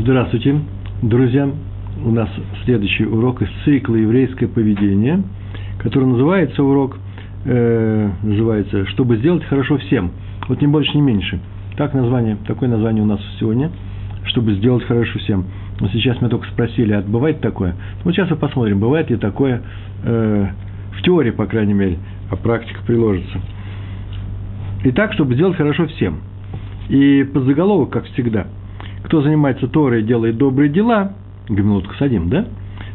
Здравствуйте, друзья! У нас следующий урок из цикла «Еврейское поведение», который называется урок, э, называется «Чтобы сделать хорошо всем». Вот не больше, не меньше. Так название, такое название у нас сегодня, «Чтобы сделать хорошо всем». Но сейчас меня только спросили, а бывает такое? Вот сейчас мы посмотрим, бывает ли такое э, в теории, по крайней мере, а практика приложится. Итак, чтобы сделать хорошо всем. И под заголовок, как всегда – кто занимается Торой и делает добрые дела, Гамилут Хасадим, да?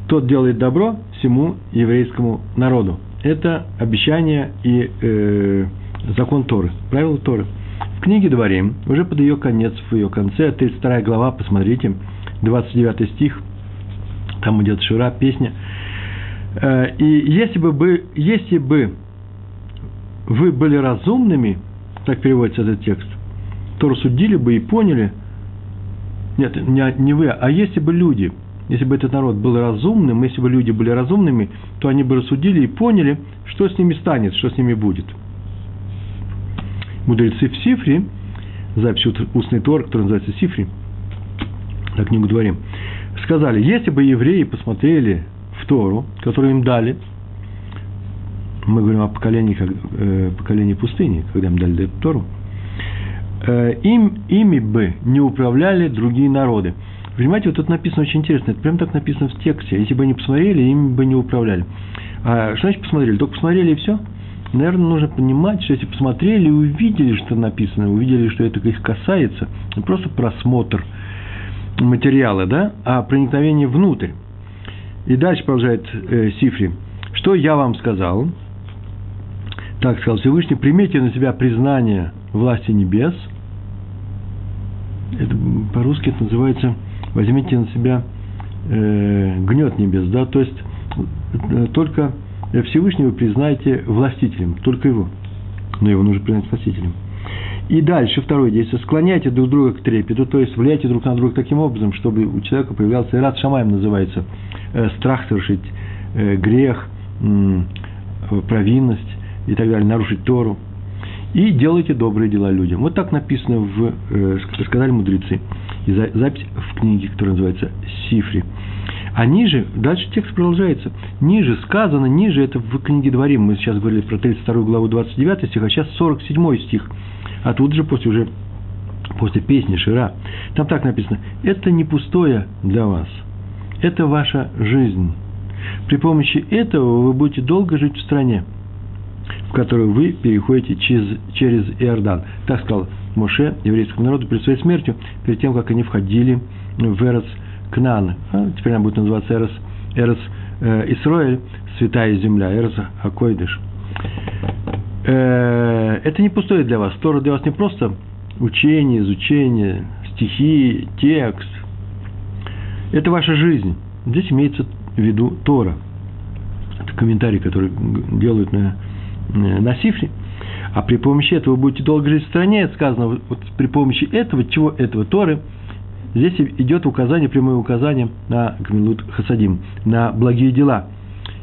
Тот делает добро всему еврейскому народу. Это обещание и э, закон Торы, правила Торы. В книге Дворим, уже под ее конец, в ее конце, 32 глава, посмотрите, 29 стих, там идет Шира, песня. Э, и если бы, бы, если бы вы были разумными, так переводится этот текст, то рассудили бы и поняли – нет, не, не вы, а если бы люди, если бы этот народ был разумным, если бы люди были разумными, то они бы рассудили и поняли, что с ними станет, что с ними будет. Мудрецы в Сифре, запись устный Тор, который называется Сифри, на книгу дворим, сказали, если бы евреи посмотрели в Тору, которую им дали, мы говорим о поколении, как, э, поколении пустыни, когда им дали Тору – им, ими бы не управляли другие народы. Понимаете, вот тут написано очень интересно, это прям так написано в тексте. Если бы они посмотрели, ими бы не управляли. А что значит посмотрели? Только посмотрели и все? Наверное, нужно понимать, что если посмотрели и увидели, что написано, увидели, что это их касается, не просто просмотр материала, да, а проникновение внутрь. И дальше продолжает э, Сифри. Что я вам сказал? Так сказал Всевышний, примите на себя признание власти небес. Это по-русски это называется возьмите на себя э, гнет небес, да, то есть э, только Всевышнего признаете властителем, только его. Но его нужно признать властителем. И дальше второе действие. Склоняйте друг друга к трепету, то есть влияйте друг на друга таким образом, чтобы у человека появлялся рад шамаем называется, э, страх совершить э, грех, провинность и так далее, нарушить Тору и делайте добрые дела людям. Вот так написано в, э, сказали мудрецы. И запись в книге, которая называется Сифри. А ниже, дальше текст продолжается. Ниже сказано, ниже это в книге Дворим. Мы сейчас говорили про 32 главу 29 стих, а сейчас 47 стих. А тут же после уже после песни Шира. Там так написано. Это не пустое для вас. Это ваша жизнь. При помощи этого вы будете долго жить в стране – в которую вы переходите через, через Иордан. Так сказал Моше еврейскому народу перед своей смертью, перед тем, как они входили в Эрос Кнан. А теперь она будет называться Эрос, Эрос э, Исроэль, святая земля, Эрос Акойдыш. Э, это не пустое для вас. Тора для вас не просто учение, изучение, стихи, текст. Это ваша жизнь. Здесь имеется в виду Тора. Это комментарий, который делают на на сифре, а при помощи этого вы будете долго жить в стране, это сказано, вот при помощи этого, чего этого Торы, здесь идет указание, прямое указание на Гмилут Хасадим, на благие дела.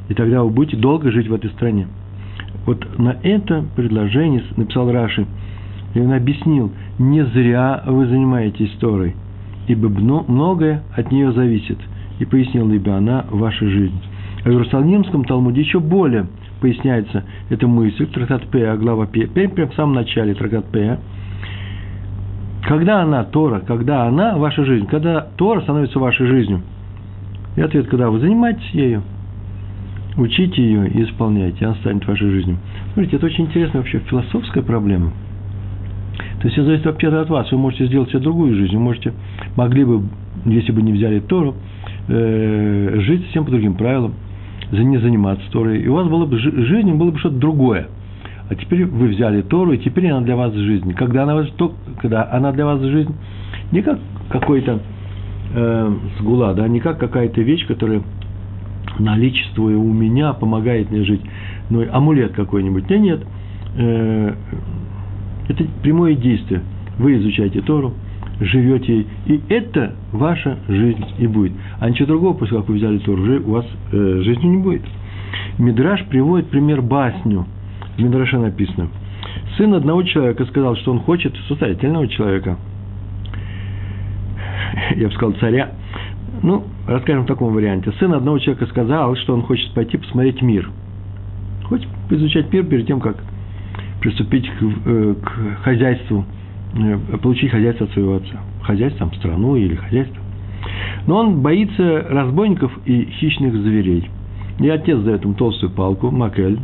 И тогда вы будете долго жить в этой стране. Вот на это предложение написал Раши, и он объяснил, не зря вы занимаетесь Торой, ибо многое от нее зависит. И пояснил, ибо она ваша жизнь. В Иерусалимском Талмуде еще более – поясняется эта мысль, трактат П, глава П, прямо в самом начале трактат П, когда она, Тора, когда она ваша жизнь, когда Тора становится вашей жизнью. И ответ, когда вы занимаетесь ею, учите ее и исполняйте, она станет вашей жизнью. Смотрите, это очень интересная вообще философская проблема. То есть все зависит вообще от вас. Вы можете сделать себе другую жизнь. Вы можете, могли бы, если бы не взяли Тору, э, жить всем по другим правилам не заниматься Торой, и у вас было бы жизнь, было бы что-то другое. А теперь вы взяли Тору, и теперь она для вас жизнь. Когда она, когда она для вас жизнь, не как какой-то э, сгула, да, не как какая-то вещь, которая наличествуя у меня, помогает мне жить, но амулет какой-нибудь. Нет, нет. Э, это прямое действие. Вы изучаете Тору, живете, и это ваша жизнь и будет. А ничего другого, после как вы взяли Тору, уже у вас э, жизни не будет. Мидраш приводит пример басню. В Мидраше написано. Сын одного человека сказал, что он хочет состоятельного человека. я бы сказал, царя. Ну, расскажем в таком варианте. Сын одного человека сказал, что он хочет пойти посмотреть мир. Хочет изучать мир перед тем, как приступить к, э, к хозяйству, получить хозяйство от своего отца. Хозяйство, страну или хозяйство. Но он боится разбойников и хищных зверей. И отец дает ему толстую палку, макель,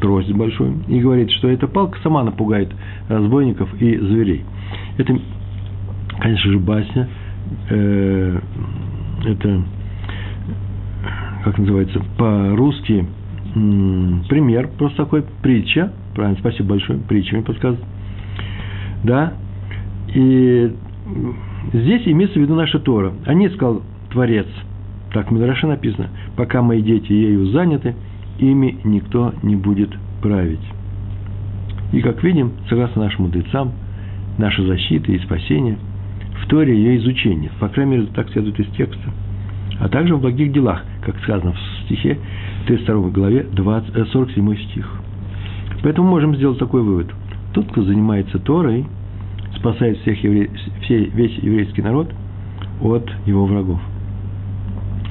трость большую, и говорит, что эта палка сама напугает разбойников и зверей. Это, конечно же, басня. Э, это, как называется, по-русски пример, просто такой притча. Правильно, спасибо большое, притча мне подсказывает. Да, и здесь имеется в виду наша Тора. Они сказал Творец, так в написано, пока мои дети ею заняты, ими никто не будет править. И, как видим, согласно нашим мудрецам, наша защита и спасение в Торе ее изучение. По крайней мере, так следует из текста. А также в благих делах, как сказано в стихе 32 главе 20, 47 э, стих. Поэтому можем сделать такой вывод. Тот, кто занимается Торой, спасает всех евре... все, весь еврейский народ от его врагов.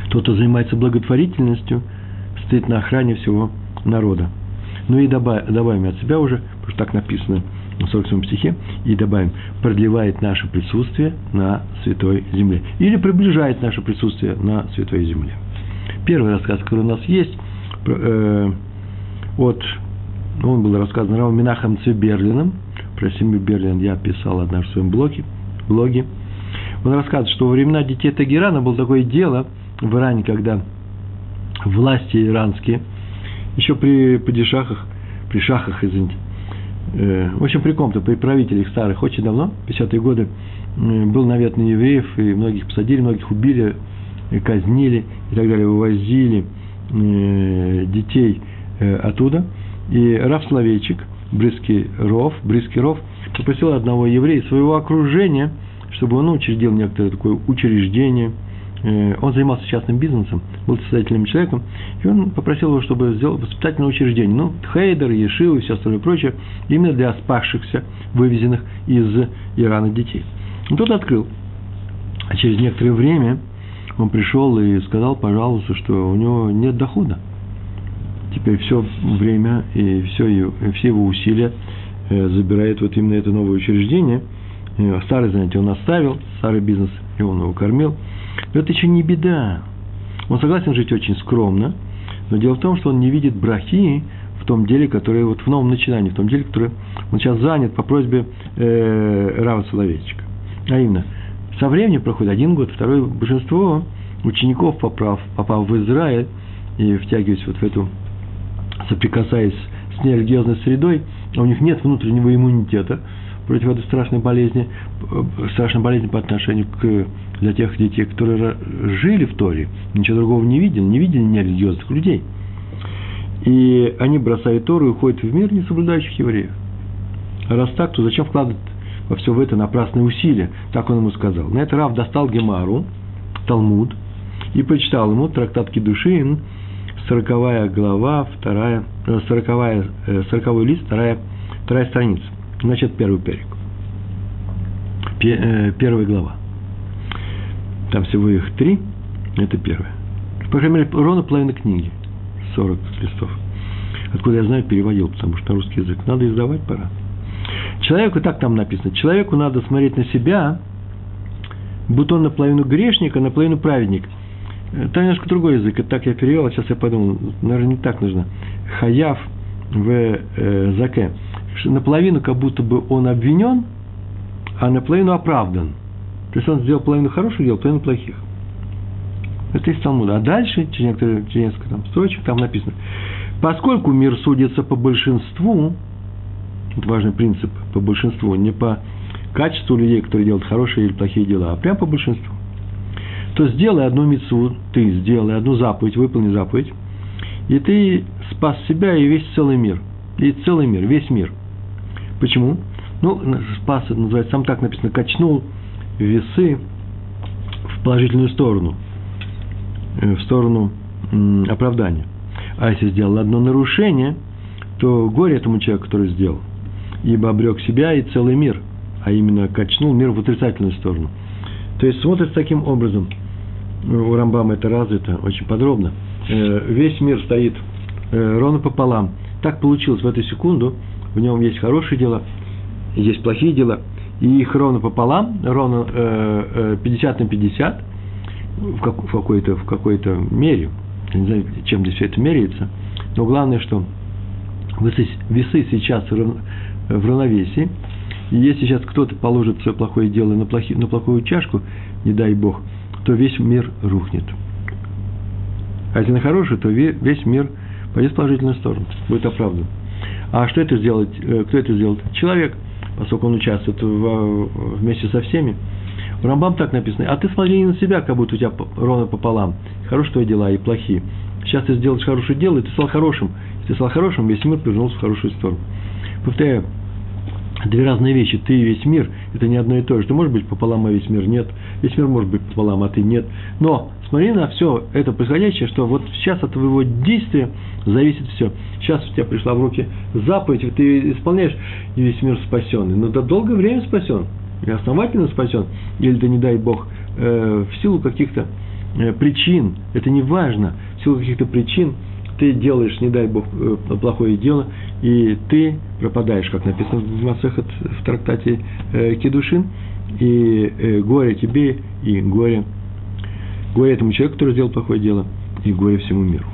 Тот, кто занимается благотворительностью, стоит на охране всего народа. Ну и добавим, добавим от себя уже, потому что так написано в 47 стихе, и добавим, продлевает наше присутствие на Святой Земле. Или приближает наше присутствие на Святой Земле. Первый рассказ, который у нас есть, э, от, ну, он был рассказан Равом Минахом Циберлином, про семью Берлин я писал однажды в своем блоге, блоге. Он рассказывает, что во времена детей Тагирана было такое дело в Иране, когда власти иранские, еще при падишахах, при шахах, извините, э, в общем, при ком-то, при правителях старых, очень давно, 50-е годы, э, был навет на евреев, и многих посадили, многих убили, казнили и так далее, вывозили э, детей оттуда. И Раф Словейчик – Брызкий ров, Брызкий ров попросил одного еврея своего окружения, чтобы он учредил некоторое такое учреждение. Э, он занимался частным бизнесом, был состоятельным человеком, и он попросил его, чтобы сделал воспитательное учреждение. Ну, Хейдер, Ешил и все остальное прочее, именно для спасшихся, вывезенных из Ирана детей. Он тот открыл. А через некоторое время он пришел и сказал, пожалуйста, что у него нет дохода теперь все время и все, и все его усилия э, забирает вот именно это новое учреждение. Э, старый занятие он оставил, старый бизнес, и он его кормил. Но это еще не беда. Он согласен жить очень скромно, но дело в том, что он не видит брахи в том деле, которое вот в новом начинании, в том деле, которое он сейчас занят по просьбе э, Рава Соловейчика. А именно, со временем проходит один год, второй большинство учеников, попав, попав в Израиль и втягиваясь вот в эту соприкасаясь с нерелигиозной средой, а у них нет внутреннего иммунитета против этой страшной болезни, э, страшной болезни по отношению к для тех детей, которые жили в Торе, ничего другого не видели, не видели нерелигиозных людей. И они бросают Тору и уходят в мир не соблюдающих евреев. А раз так, то зачем вкладывать во все в это напрасные усилия? Так он ему сказал. На это Рав достал Гемару, Талмуд, и прочитал ему трактат Кедушин, сороковая глава, вторая, э, сороковая, э, сороковой лист, вторая, вторая страница. Значит, первый перек. Э, первая глава. Там всего их три, это первая. По крайней мере, ровно половина книги. 40 листов. Откуда я знаю, переводил, потому что на русский язык. Надо издавать пора. Человеку, так там написано, человеку надо смотреть на себя, будто он наполовину грешник, а наполовину праведник – там немножко другой язык, это так я перевел, а сейчас я подумал, наверное, не так нужно. Хаяв в э, заке. Наполовину как будто бы он обвинен, а наполовину оправдан. То есть он сделал половину хороших дел, половину плохих. Это из Талмуда. А дальше, через, некоторые, через несколько там, строчек, там написано, поскольку мир судится по большинству, это важный принцип, по большинству, не по качеству людей, которые делают хорошие или плохие дела, а прямо по большинству то сделай одну мецу, ты сделай одну заповедь, выполни заповедь, и ты спас себя и весь целый мир. И целый мир, весь мир. Почему? Ну, спас, это называется, сам так написано, качнул весы в положительную сторону, э, в сторону оправдания. А если сделал одно нарушение, то горе этому человеку, который сделал, ибо обрек себя и целый мир, а именно качнул мир в отрицательную сторону – То есть смотрится таким образом. У Рамбама это развито очень подробно. Э, весь мир стоит э, ровно пополам. Так получилось в эту секунду. В нем есть хорошие дела, есть плохие дела. И их ровно пополам, ровно 50 на 50 в, как, в какой-то в какой-то мере. Я не знаю, чем здесь все это меряется. Но главное, что весы, весы сейчас в равновесии. И если сейчас кто-то положит свое плохое дело на, плохи, на плохую чашку, не дай бог, то весь мир рухнет. А если на хорошую, то весь мир пойдет в положительную сторону, будет оправдан. А что это сделать? Э, кто это сделает? Человек, поскольку он участвует в, вместе со всеми. В Рамбам так написано. А ты смотри не на себя, как будто у тебя ровно пополам. Хорошие твои дела и плохие. Сейчас ты сделаешь хорошее дело, и ты стал хорошим. Если ты стал хорошим, весь мир повернулся в хорошую сторону. Повторяю, две разные вещи. Ты и весь мир – это не одно и то же. Ты можешь быть пополам, а весь мир нет. Весь мир может быть пополам, а ты нет. Но смотри на все это происходящее, что вот сейчас от твоего действия зависит все. Сейчас у тебя пришла в руки заповедь, ты исполняешь, и весь мир спасен. Но до долгое время спасен. И основательно спасен. Или ты, не дай Бог, э, в силу каких-то э, причин, это не важно, в силу каких-то причин – ты делаешь, не дай Бог, э, плохое дело, и ты пропадаешь, как написано в Масехат, в трактате э, Кедушин, и э, горе тебе, и горе, горе этому человеку, который сделал плохое дело, и горе всему миру.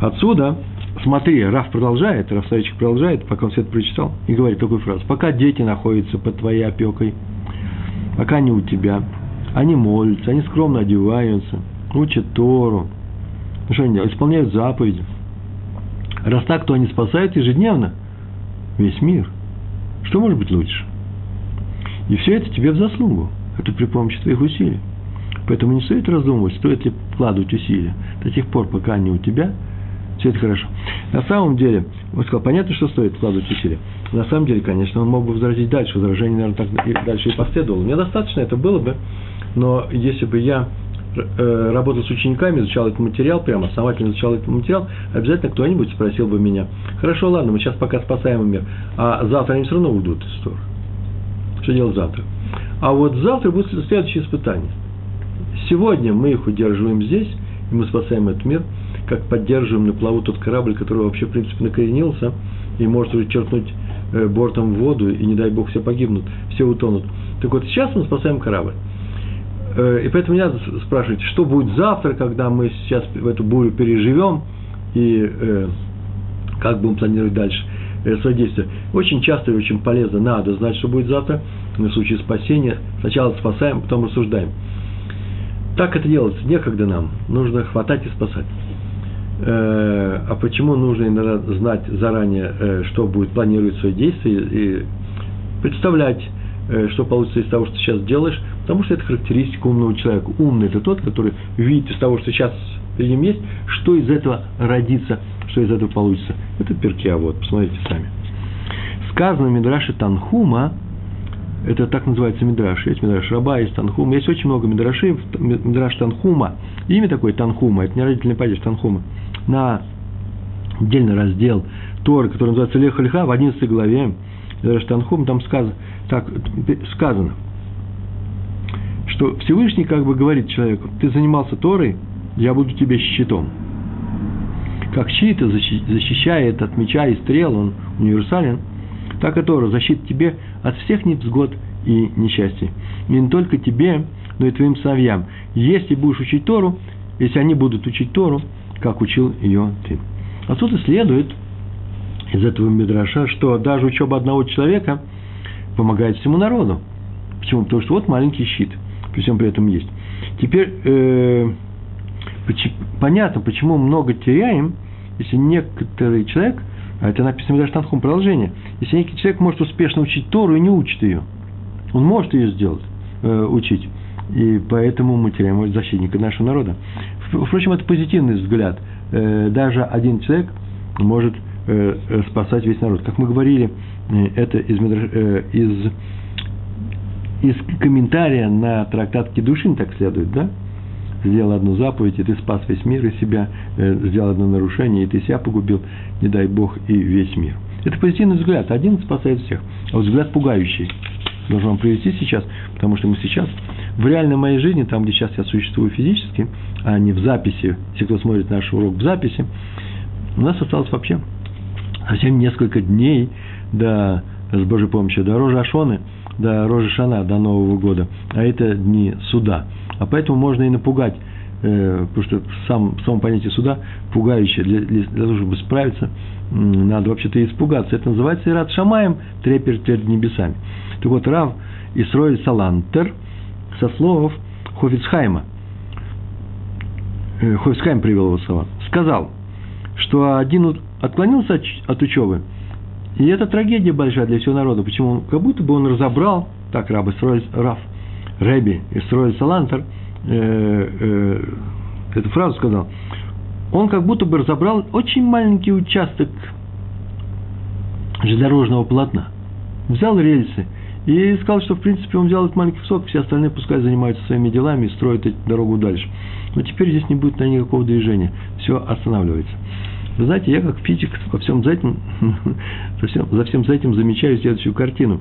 Отсюда, смотри, Раф продолжает, Раф Савичек продолжает, пока он все это прочитал, и говорит такую фразу. Пока дети находятся под твоей опекой, пока они у тебя, они молятся, они скромно одеваются, учат Тору, ну, что они делают? Исполняют заповеди. Раз так, то они спасают ежедневно весь мир. Что может быть лучше? И все это тебе в заслугу. Это при помощи твоих усилий. Поэтому не стоит раздумывать, стоит ли вкладывать усилия. До тех пор, пока они у тебя, все это хорошо. На самом деле, он сказал, понятно, что стоит вкладывать усилия. На самом деле, конечно, он мог бы возразить дальше. Возражение, наверное, так и дальше и последовало. Мне достаточно это было бы, но если бы я работал с учениками, изучал этот материал, прямо основательно изучал этот материал, обязательно кто-нибудь спросил бы меня, хорошо, ладно, мы сейчас пока спасаем мир, а завтра они все равно уйдут из Тора. Что делать завтра? А вот завтра будет следующее испытание. Сегодня мы их удерживаем здесь, и мы спасаем этот мир, как поддерживаем на плаву тот корабль, который вообще, в принципе, накоренился и может уже черкнуть э, бортом в воду, и не дай бог все погибнут, все утонут. Так вот, сейчас мы спасаем корабль. Э, и поэтому меня спрашиваете, что будет завтра, когда мы сейчас в эту бурю переживем, и э, как будем планировать дальше э, свои действия. Очень часто и очень полезно, надо знать, что будет завтра, на случай спасения. Сначала спасаем, потом рассуждаем. Так это делается, некогда нам, нужно хватать и спасать. Э, а почему нужно иногда знать заранее, э, что будет планировать свои действия и представлять, э, что получится из того, что сейчас делаешь, Потому что это характеристика умного человека. Умный – это тот, который видит из того, что сейчас перед ним есть, что из этого родится, что из этого получится. Это перки, а вот, посмотрите сами. Сказано в Мидраше Танхума, это так называется Мидраш, есть Мидраш Раба, есть Танхума, есть очень много Мидрашей, Мидраш Танхума, имя такое Танхума, это не родительный падеж Танхума, на отдельный раздел Торы, который называется Леха Леха, в 11 главе, Мидраш Танхум, там сказано, так, сказано – что Всевышний как бы говорит человеку, ты занимался Торой, я буду тебе щитом. Как щит защищает от меча и стрел, он универсален, так и Тора защитит тебе от всех невзгод и несчастий. И не только тебе, но и твоим сыновьям. Если будешь учить Тору, если они будут учить Тору, как учил ее ты. Отсюда следует из этого Мидраша, что даже учеба одного человека помогает всему народу. Почему? Потому что вот маленький щит – при всем при этом есть. Теперь э, понятно, почему много теряем, если некоторый человек, а это написано даже в Танхум продолжение, если некий человек может успешно учить Тору и не учит ее, он может ее сделать, э, учить, и поэтому мы теряем защитника нашего народа. Впрочем, это позитивный взгляд. Э, даже один человек может э спасать весь народ. Как мы говорили, э, это из, э, из из комментария на трактат Кедушин так следует, да? Сделал одну заповедь, и ты спас весь мир и себя, э, сделал одно нарушение, и ты себя погубил, не дай Бог, и весь мир. Это позитивный взгляд. Один спасает всех. А вот взгляд пугающий. должен вам привести сейчас, потому что мы сейчас в реальной моей жизни, там, где сейчас я существую физически, а не в записи, те, кто смотрит наш урок в записи, у нас осталось вообще совсем несколько дней до, с Божьей помощью, до Рожа Ашоны, до Рожа Шана, до Нового года, а это дни суда. А поэтому можно и напугать Э, потому что сам, само понятие суда пугающее, для, для, для того, чтобы справиться, надо вообще-то испугаться. Это называется Ират Шамаем, трепер перед небесами. Так вот, Рав Исроэль Салантер со слов Хофицхайма, э, Хофицхайм привел его слова, сказал, что один отклонился от, от учебы, и это трагедия большая для всего народа. Почему? Как будто бы он разобрал, так Раб Исроэль, Рав, Рэби Исроэль Салантер – э, э, эту фразу сказал, он как будто бы разобрал очень маленький участок железнодорожного полотна. Взял рельсы и сказал, что в принципе он взял этот маленький кусок, все остальные пускай занимаются своими делами и строят эту дорогу дальше. Но теперь здесь не будет на никакого движения, все останавливается. Вы знаете, я как физик во всем за этим, за, всем, за всем за этим замечаю следующую картину.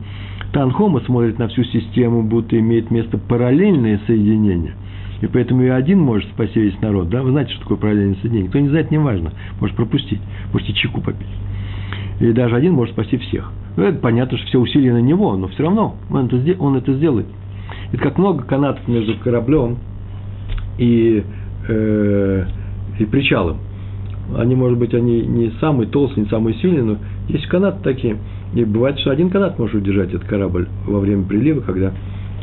Танхома смотрит на всю систему, будто имеет место параллельное соединение – и поэтому и один может спасти весь народ. Да? Вы знаете, что такое параллельное соединение. Кто не знает, не важно. Может пропустить. Можете чеку попить. И даже один может спасти всех. Ну, это понятно, что все усилия на него, но все равно он это, он это сделает. Это как много канатов между кораблем и, э, и причалом. Они, может быть, они не самые толстые, не самые сильные, но есть канаты такие. И бывает, что один канат может удержать этот корабль во время прилива, когда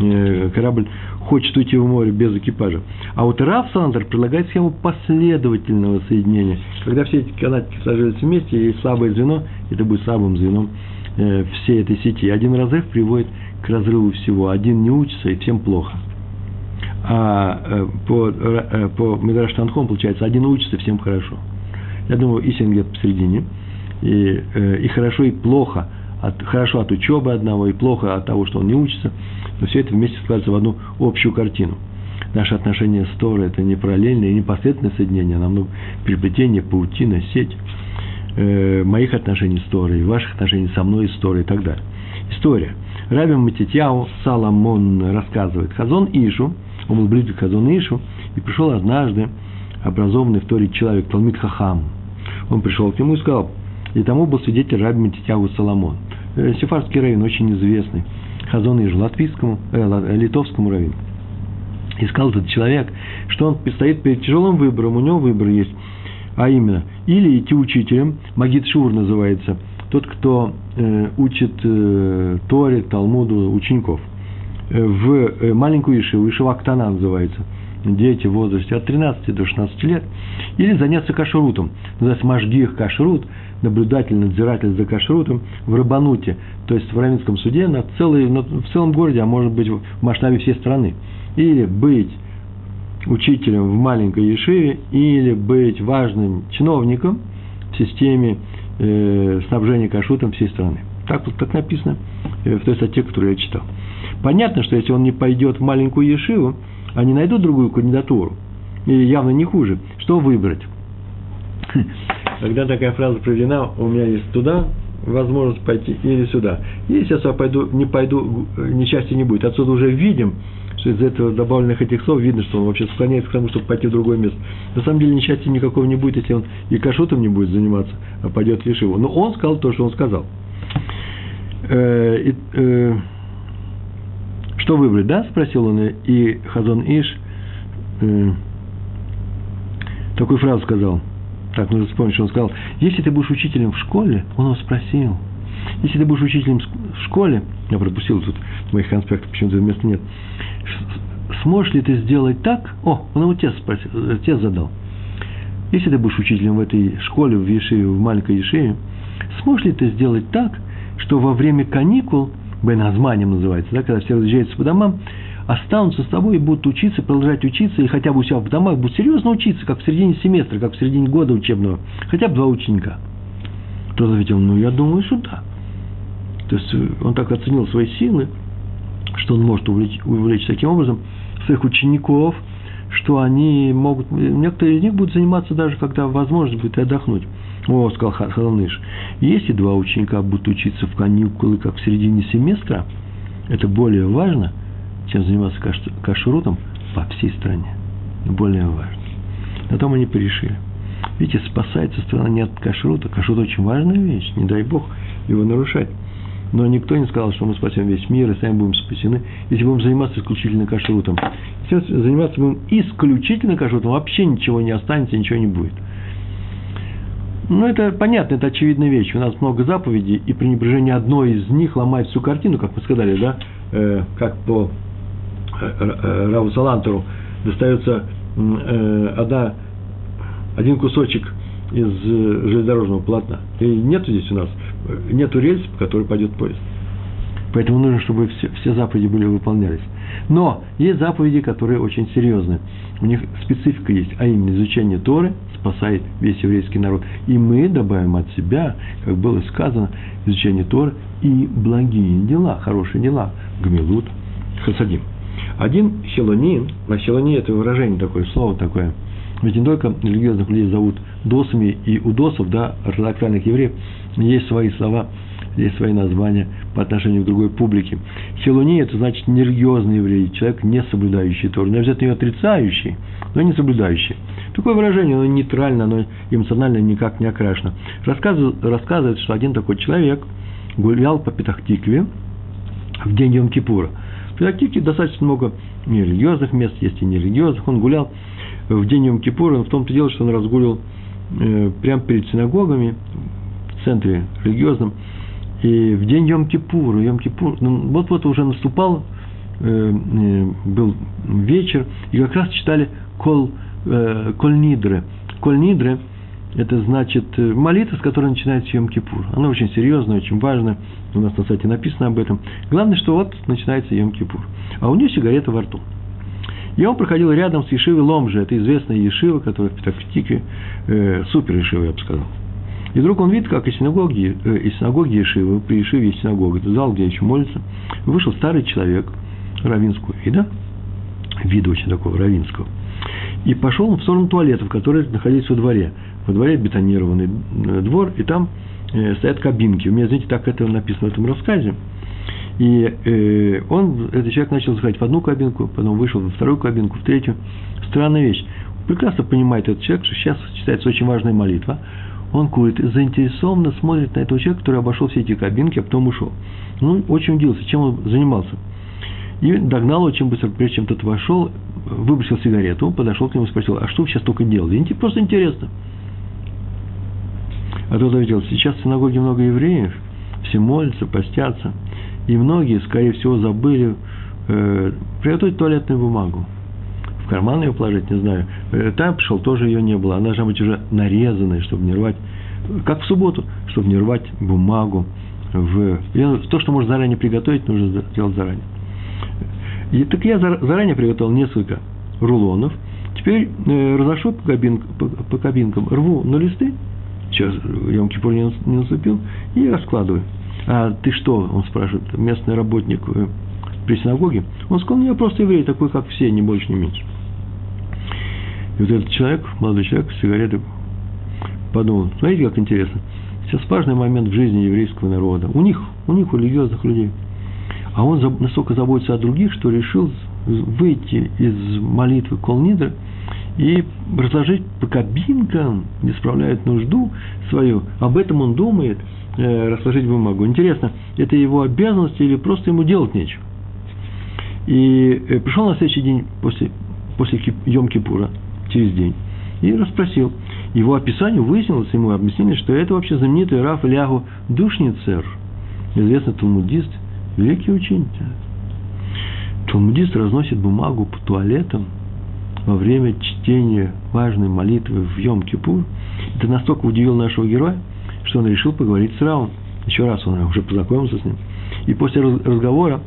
э, корабль хочет уйти в море без экипажа. А вот Раф Сандер предлагает схему последовательного соединения, когда все эти канатики сложились вместе, и слабое звено, это будет слабым звеном э, всей этой сети. Один разрыв приводит к разрыву всего. Один не учится, и всем плохо. А э, по, по Медраш Танхом получается, один учится, всем хорошо. Я думаю, истина где-то посередине. И, э, и хорошо, и плохо. От, хорошо от учебы одного, и плохо от того, что он не учится – но все это вместе складывается в одну общую картину. Наши отношения с Торой – это не параллельное и не последовательное соединение, а намного переплетение, паутина, сеть э, моих отношений с Торой, ваших отношений со мной с Торой и так далее. История. Раби Матитьяу Саламон рассказывает. Хазон Ишу, он был близок к Хазон Ишу, и пришел однажды образованный в Торе человек, Талмит Хахам. Он пришел к нему и сказал, и тому был свидетель Раби Матитьяу Соломон. Э, сефарский район, очень известный. Хазон Ижу, латвийскому, э, э, литовскому раввину. И сказал этот человек, что он стоит перед тяжелым выбором, у него выбор есть, а именно, или идти учителем, Магид Шур называется, тот, кто э, учит э, Торе, Талмуду учеников, э, в э, маленькую Ишиву, Ишива Актана называется, дети в возрасте от 13 до 16 лет, или заняться кашрутом, называется Машгих кашрут, наблюдатель, надзиратель за кашрутом в Рабануте, то есть в Равинском суде на целый, на, в целом городе, а может быть в масштабе всей страны. Или быть учителем в маленькой Ешиве, или быть важным чиновником в системе э, снабжения кашрутом всей страны. Так вот так написано э, в той статье, которую я читал. Понятно, что если он не пойдет в маленькую Ешиву, они найдут другую кандидатуру, и явно не хуже, что выбрать? Когда такая фраза проведена, у меня есть туда возможность пойти или сюда. Если я пойду, не пойду, несчастья не будет. Отсюда уже видим, что из этого добавленных этих слов видно, что он вообще склоняется к тому, чтобы пойти в другое место. На самом деле несчастья никакого не будет, если он и кашутом не будет заниматься, а пойдет лишь его. Но он сказал то, что он сказал. Э, э, что выбрать, да? Спросил он, и Хазон Иш э, такую фразу сказал – так, нужно вспомнить, что он сказал. Если ты будешь учителем в школе, он его спросил. Если ты будешь учителем в школе, я пропустил тут моих конспектах, почему-то места нет. Сможешь ли ты сделать так? О, он его тест, спросил, э, тест задал. Если ты будешь учителем в этой школе, в Ешиве, в маленькой Ешиве, сможешь ли ты сделать так, что во время каникул, Бен Азманем называется, да, когда все разъезжаются по домам, останутся с тобой и будут учиться, продолжать учиться, и хотя бы у себя в домах будут серьезно учиться, как в середине семестра, как в середине года учебного, хотя бы два ученика. Тот ответил, ну, я думаю, что да. То есть э, он так оценил свои силы, что он может увлечь, увлечь таким образом своих учеников, что они могут, некоторые из них будут заниматься даже, когда возможность будет отдохнуть. О, сказал Хананыш, если два ученика будут учиться в каникулы, как в середине семестра, это более важно, чем заниматься кашрутом по всей стране. Более важно. На том они порешили. Видите, спасается страна не от кашрута. Кашрут очень важная вещь, не дай бог его нарушать. Но никто не сказал, что мы спасем весь мир и сами будем спасены, если будем заниматься исключительно кашрутом. Если заниматься будем исключительно кашрутом, вообще ничего не останется, ничего не будет. Ну, это понятно, это очевидная вещь. У нас много заповедей, и пренебрежение одной из них ломает всю картину, как мы сказали, да, э, как по э, э, Раву Салантеру достается э, одна, один кусочек из э, железнодорожного полотна. И нету здесь у нас, э, нету рельс, по которой пойдет поезд. Поэтому нужно, чтобы все, все заповеди были выполнялись. Но есть заповеди, которые очень серьезные. У них специфика есть, а именно изучение Торы спасает весь еврейский народ. И мы добавим от себя, как было сказано, изучение Торы и благие дела, хорошие дела. Гмилут, хасадим. Один хилонин, а хилони это выражение такое, слово такое, ведь не только религиозных людей зовут досами, и у досов, да, ортодоксальных евреев, есть свои слова, есть свои названия по отношению к другой публике. Хилони – это значит нерелигиозный еврей, человек, не соблюдающий Тору. Не обязательно ее отрицающий, но не соблюдающий. Такое выражение, оно нейтрально, оно эмоционально никак не окрашено. Рассказывает, рассказывает что один такой человек гулял по Петахтикве в день Йом-Кипура – в Педактике достаточно много нерелигиозных мест, есть и нерелигиозных. Он гулял в день Йом Кипура, в том-то дело, что он разгуливал э, прямо перед синагогами, в центре религиозном. И в день Йом Кипура, Йом Кипур, ну, вот-вот уже наступал, э, э, был вечер, и как раз читали Кол, э, Коль Нидры. Коль Нидры – это значит э, молитва, с которой начинается Йом Кипур. Она очень серьезная, очень важная. У нас на сайте написано об этом. Главное, что вот начинается Йом Кипур. А у нее сигарета во рту. И он проходил рядом с Ешивой Ломжи. Это известная Ешива, которая в Петахтике, э, супер Ешива, я бы сказал. И вдруг он видит, как из синагоги, э, из синагоги Ешивы, при Ешиве есть синагога, это зал, где еще молится, вышел старый человек равинского вида, вида очень такого равинского, и пошел в сторону туалетов, которые находились во дворе во дворе бетонированный э, двор, и там э, стоят кабинки. У меня, знаете, так это написано в этом рассказе. И э, он, этот человек начал заходить в одну кабинку, потом вышел во вторую кабинку, в третью. Странная вещь. Прекрасно понимает этот человек, что сейчас считается очень важная молитва. Он курит заинтересованно смотрит на этого человека, который обошел все эти кабинки, а потом ушел. Ну, очень удивился, чем он занимался. И догнал очень быстро, прежде чем тот вошел, выбросил сигарету, подошел к нему и спросил, а что вы сейчас только делали? Просто интересно. А тот ответил, сейчас в синагоге много евреев, все молятся, постятся, и многие, скорее всего, забыли э, приготовить туалетную бумагу. В карман ее положить, не знаю. Э, там пришел, тоже ее не было. Она должна быть уже нарезанной, чтобы не рвать, как в субботу, чтобы не рвать бумагу. В... То, что можно заранее приготовить, нужно сделать заранее. И, так я заранее приготовил несколько рулонов. Теперь э, разношу по, кабин, по, по кабинкам, рву на листы сейчас Йом Кипур не, не наступил, и раскладываю. А ты что, он спрашивает, местный работник э, при синагоге? Он сказал, ну, я просто еврей, такой, как все, не больше, не меньше. И вот этот человек, молодой человек, с сигаретой, подумал, смотрите, как интересно. Сейчас важный момент в жизни еврейского народа. У них, у них, у религиозных людей. А он настолько заботится о других, что решил выйти из молитвы Колнидра – и разложить по кабинкам, не справляет нужду свою. Об этом он думает, э, разложить бумагу. Интересно, это его обязанность или просто ему делать нечего? И э, пришел на следующий день после, после Йом-Кипура, через день, и расспросил. Его описанию выяснилось, ему объяснили, что это вообще знаменитый Раф Ильягу Душницер, известный талмудист, великий учитель. Талмудист разносит бумагу по туалетам – во время чтения важной молитвы в Йом-Кипур, это настолько удивило нашего героя, что он решил поговорить с Раун. Еще раз он уже познакомился с ним. И после разговора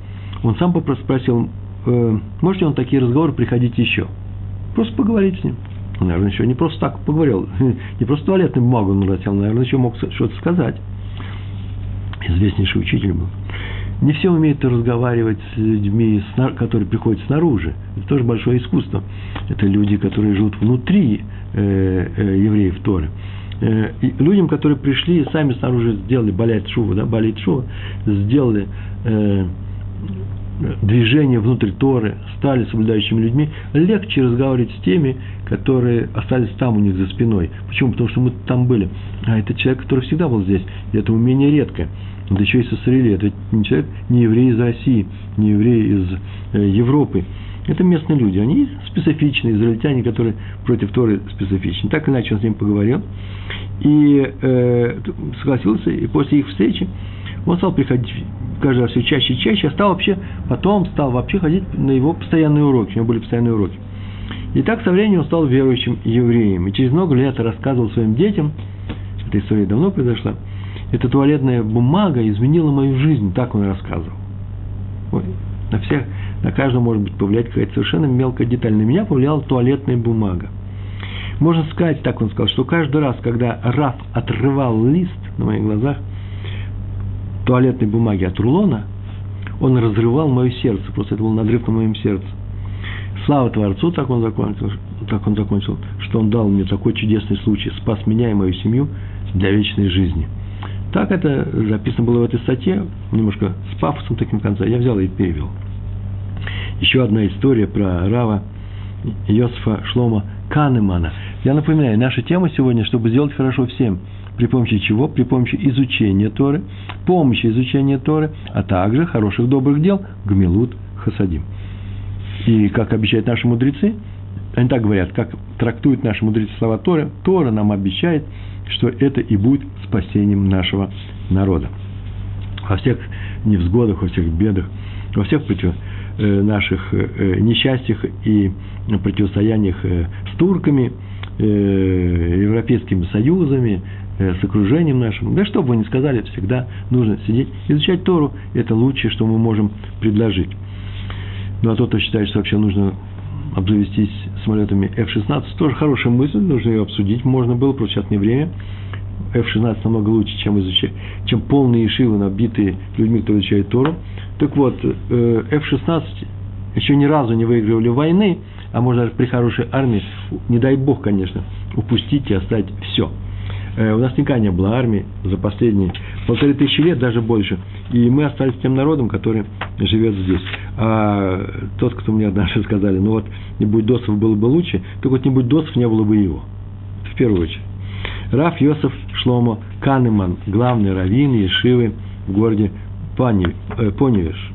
он сам спросил, э, он такие разговоры приходить еще? Просто поговорить с ним. Он, наверное, еще не просто так поговорил, не просто туалетную бумагу он носил, наверное, еще мог что-то сказать. Известнейший учитель был. Не все умеют разговаривать с людьми, которые приходят снаружи. Это тоже большое искусство. Это люди, которые живут внутри э, э, евреев Торы. Э, людям, которые пришли и сами снаружи сделали балет шува, да, балет шува, сделали движение внутрь Торы, стали соблюдающими людьми, легче разговаривать с теми, которые остались там у них за спиной. Почему? Потому что мы там были. А это человек, который всегда был здесь. И это умение редкое. Да еще и со Сарели. Это не человек, не еврей из России, не еврей из э, Европы. Это местные люди. Они специфичные, израильтяне, которые против Торы специфичны. Так иначе он с ним поговорил. И э, согласился. И после их встречи он стал приходить каждый раз все чаще и чаще, а стал вообще, потом стал вообще ходить на его постоянные уроки, у него были постоянные уроки. И так со временем он стал верующим евреем. И через много лет рассказывал своим детям, эта история давно произошла, эта туалетная бумага изменила мою жизнь, так он рассказывал. Ой, на всех, на каждого может быть повлиять какая-то совершенно мелкая деталь. На меня повлияла туалетная бумага. Можно сказать, так он сказал, что каждый раз, когда Раф отрывал лист на моих глазах, туалетной бумаги от рулона, он разрывал мое сердце, просто это был надрыв на моем сердце. Слава Творцу, так он закончил, так он закончил, что он дал мне такой чудесный случай, спас меня и мою семью для вечной жизни. Так это записано было в этой статье, немножко с пафосом таким конца. Я взял и перевел. Еще одна история про Рава Йосифа Шлома Канемана. Я напоминаю, наша тема сегодня, чтобы сделать хорошо всем – при помощи чего? При помощи изучения Торы, помощи изучения Торы, а также хороших добрых дел, гмилут хасадим. И как обещают наши мудрецы, они так говорят, как трактуют наши мудрецы слова Торы, Тора нам обещает, что это и будет спасением нашего народа. Во всех невзгодах, во всех бедах, во всех против, э, наших э, несчастьях и противостояниях э, с турками, европейскими союзами, Э, с окружением нашим. Да что бы вы ни сказали, всегда нужно сидеть, изучать Тору. Это лучшее, что мы можем предложить. Ну, а тот, кто считает, что вообще нужно обзавестись самолетами F-16, тоже хорошая мысль, нужно ее обсудить. Можно было, просто сейчас не время. F-16 намного лучше, чем, изучать, чем полные ешивы, набитые людьми, кто изучает Тору. Так вот, э, F-16 еще ни разу не выигрывали войны, а можно даже при хорошей армии, не дай бог, конечно, упустить и оставить все – Э, у нас никогда не было армии за последние полторы тысячи лет, даже больше. И мы остались тем народом, который живет здесь. А тот, кто мне однажды сказали, ну вот, не будь досов было бы лучше, то вот не будь досов, не было бы его. В первую очередь. Раф Йосиф Шломо Канеман, главный раввин Ешивы в городе э, Поневиш.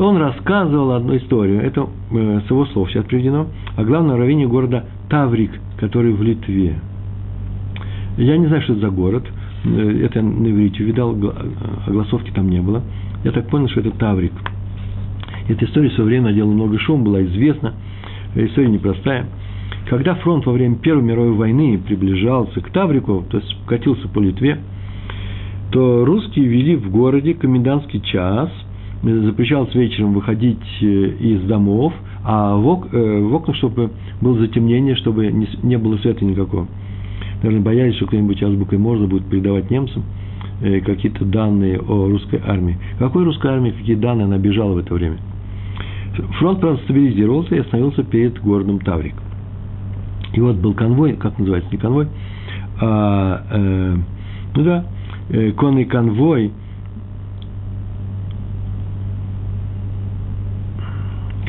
Он рассказывал одну историю, это э, с его слов сейчас приведено, о главном раввине города Таврик, который в Литве – я не знаю, что это за город. Э, это я на иврите видал, огласовки там не было. Я так понял, что это Таврик. Эта история в свое время надела много шума, была известна. История непростая. Когда фронт во время Первой мировой войны приближался к Таврику, то есть катился по Литве, то русские ввели в городе комендантский час, запрещалось вечером выходить э, из домов, а в, ок, э, в окнах, чтобы было затемнение, чтобы не, не было света никакого наверное, боялись, что кто-нибудь азбукой можно будет передавать немцам э, какие-то данные о русской армии. Какой русской армии, какие данные она бежала в это время? Фронт, правда, стабилизировался и остановился перед городом Таврик. И вот был конвой, как называется, не конвой, а, э, ну да, э, конный конвой,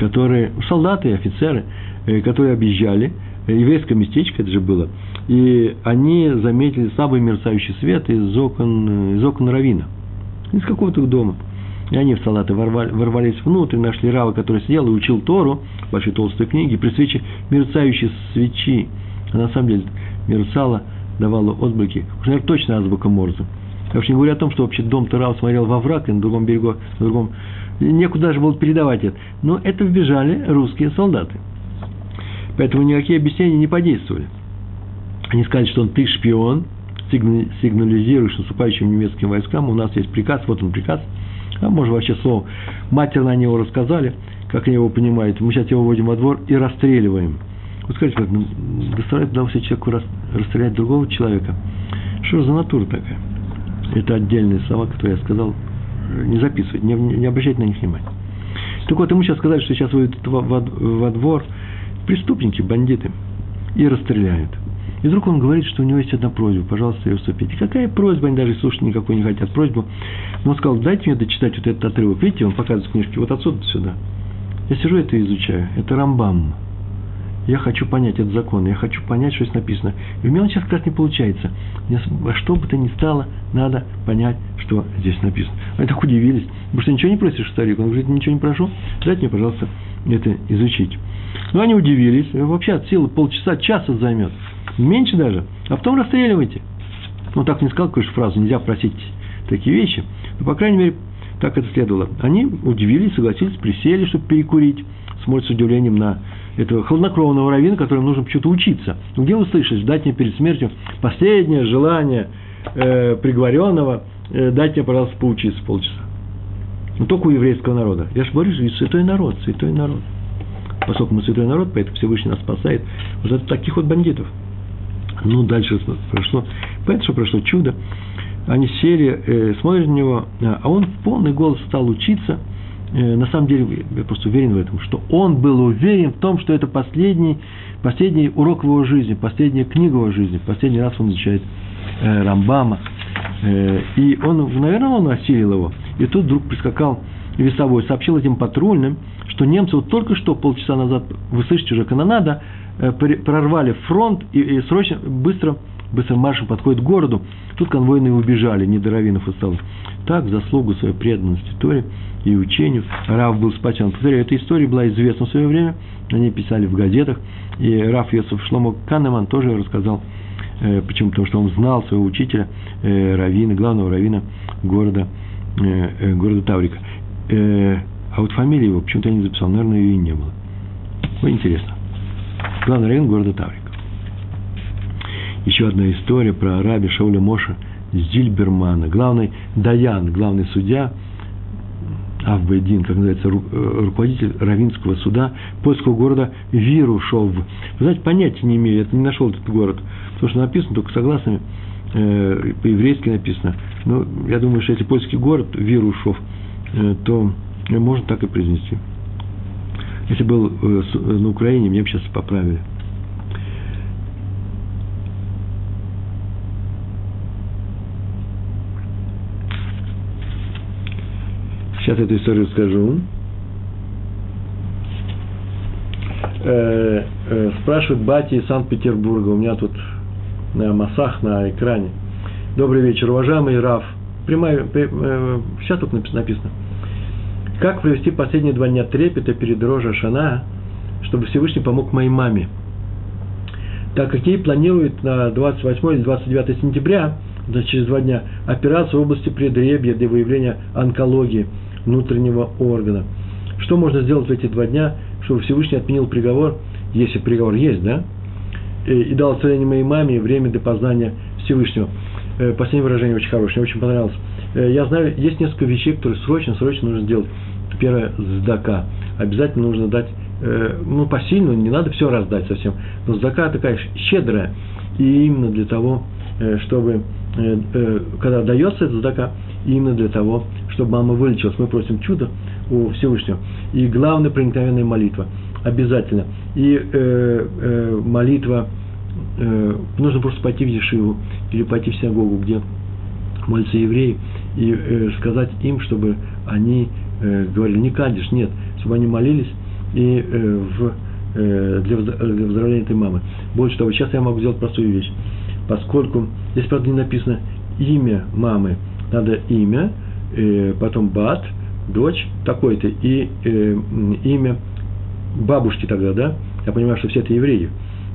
которые, солдаты и офицеры, э, которые объезжали, э, еврейское местечко, это же было, и они заметили слабый мерцающий свет из окон, из окон Равина, из какого-то дома. И они в салаты ворвались внутрь, нашли Рава, который сидел и учил Тору, большой толстой книги, при свече мерцающей свечи. А на самом деле мерцала, давала отблики. Уж, наверное, точно азбука Морзе. Я уж не говорю о том, что вообще дом Тора смотрел во враг, и на другом берегу, на другом... Некуда даже было передавать это. Но это вбежали русские солдаты. Поэтому никакие объяснения не подействовали. Они сказали, что он ты шпион, сигнализируешь наступающим немецким войскам, у нас есть приказ, вот он приказ, а может вообще слово, матерно они его рассказали, как они его понимают, мы сейчас его вводим во двор и расстреливаем. Вот скажите, как ну, доставляет удовольствие человеку расстрелять другого человека? Что за натура такая? Это отдельные слова, которые я сказал, не записывать, не, не обращать на них внимания. Так вот, ему сейчас сказали, что сейчас выйдут во, во, во двор преступники, бандиты, и расстреляют. И вдруг он говорит, что у него есть одна просьба, пожалуйста, ее уступите. Какая просьба, они даже слушать никакой не хотят просьбу. Но он сказал, дайте мне дочитать вот этот отрывок. Видите, он показывает книжки вот отсюда сюда. Я сижу это изучаю. Это Рамбам. Я хочу понять этот закон, я хочу понять, что здесь написано. И у меня он сейчас как раз не получается. Мне во что бы то ни стало, надо понять, что здесь написано. Они так удивились. Потому что ничего не просишь, старик? Он говорит, ничего не прошу. Дайте мне, пожалуйста, это изучить. Но они удивились. Вообще от силы полчаса, часа займет. Меньше даже. А потом расстреливайте. Ну, так не сказал, конечно, фразу, нельзя просить такие вещи. Но, по крайней мере, так это следовало. Они удивились, согласились, присели, чтобы перекурить. Смотрят с удивлением на этого хладнокровного раввина, которому нужно почему-то учиться. Ну, где вы слышите, дать мне перед смертью последнее желание э, приговоренного, э, дайте мне, пожалуйста, поучиться полчаса. Но только у еврейского народа. Я же говорю, что святой народ, святой народ. Поскольку мы святой народ, поэтому Всевышний нас спасает вот от таких вот бандитов. Ну, дальше прошло, понятно, что прошло чудо. Они сели, э, смотрят на него, а он в полный голос стал учиться – на самом деле, я просто уверен в этом, что он был уверен в том, что это последний, последний урок в его жизни, последняя книга его жизни, последний раз он изучает э, Рамбама. Э, и он, наверное, он осилил его. И тут вдруг прискакал весовой, сообщил этим патрульным, что немцы вот только что, полчаса назад, вы слышите уже канонада, э, прорвали фронт и, и срочно, быстро, быстрым маршем подходит к городу. Тут конвойные убежали, не до раввинов осталось. Так, в заслугу своей преданности Торе – и учению. Рав был спасен. Повторяю, эта история была известна в свое время, они писали в газетах, и Раф Йосиф Шломо Канеман тоже рассказал, э, почему, потому что он знал своего учителя, э, равина, главного равина города, э, города Таврика. А вот фамилия его почему-то я не записал, наверное, ее и не было. Ой, интересно. Главный раввин города Таврика. Еще одна история про араби Шауля Моша Зильбермана, главный Даян, главный судья – Авбейдин, как называется, э, руководитель Равинского суда польского города Вирушов. Вы знаете, понятия не имею, я не нашел этот город, потому что написано только согласными, э, по-еврейски написано. Но я думаю, что если польский город Вирушов, э, то можно так и произнести. Если был э, на Украине, мне бы сейчас поправили. Сейчас эту историю скажу. Э, э, спрашивает Бати из Санкт-Петербурга. У меня тут на массах, на экране. Добрый вечер, уважаемый Раф. Прямая, э, сейчас тут написано. Как провести последние два дня трепета перед Рожа Шана, чтобы Всевышний помог моей маме? Так как ей планируют на 28 или 29 сентября, значит, через два дня, операцию в области предребья для выявления онкологии – внутреннего органа. Что можно сделать в эти два дня, чтобы Всевышний отменил приговор, если приговор есть, да, и дал целение моей маме время для познания Всевышнего. Э, последнее выражение очень хорошее, мне очень понравилось. Э, я знаю, есть несколько вещей, которые срочно, срочно нужно сделать. Первое – сдака. Обязательно нужно дать, э, ну, посильно, не надо все раздать совсем, но сдака такая щедрая. И именно для того, чтобы, когда дается эта сдака, именно для того, чтобы мама вылечилась. Мы просим чудо у Всевышнего. И главная проникновенная молитва. Обязательно. И э, э, молитва, э, нужно просто пойти в Ешиву или пойти в синагогу, где молятся евреи, и э, сказать им, чтобы они э, говорили не кадиш, нет, чтобы они молились и э, в, э, для, для выздоровления этой мамы. Больше того, сейчас я могу сделать простую вещь. Поскольку здесь, правда, не написано имя мамы, надо имя, э, потом бат, дочь такой-то, и э, имя бабушки тогда, да? Я понимаю, что все это евреи.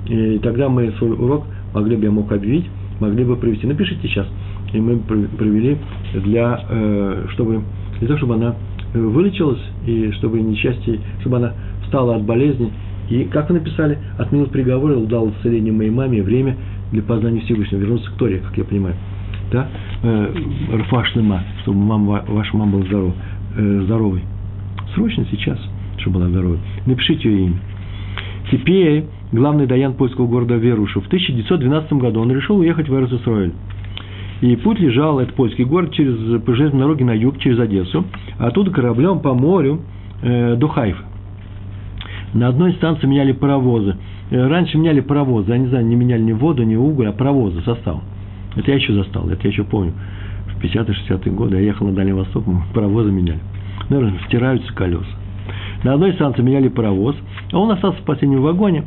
И тогда мы свой урок могли бы, я мог объявить, могли бы провести. Напишите сейчас. И мы провели для, э, чтобы, для того, чтобы она вылечилась, и чтобы несчастье, чтобы она встала от болезни. И, как вы написали, отменил приговор дал исцеление моей маме время для познания Всевышнего, вернуться к Торе, как я понимаю да, э, рфашлема, чтобы мама, ваша мама была здоров, э, здоровой. Срочно сейчас, чтобы была здоровой. Напишите ее имя. Теперь главный даян польского города Верушев. В 1912 году он решил уехать в Эрцисроэль. И путь лежал, это польский город, через, по железной дороге на юг, через Одессу, а оттуда кораблем по морю э, до Хайфа. На одной станции меняли паровозы. э, раньше меняли паровозы, я не знаю, не меняли ни воду, ни уголь, а паровозы, состав. Это я еще застал, это я еще помню. В 50-60-е годы я ехал на Дальний Восток, паровозы меняли. Наверное, стираются колеса. На одной станции меняли паровоз, а он остался в последнем вагоне.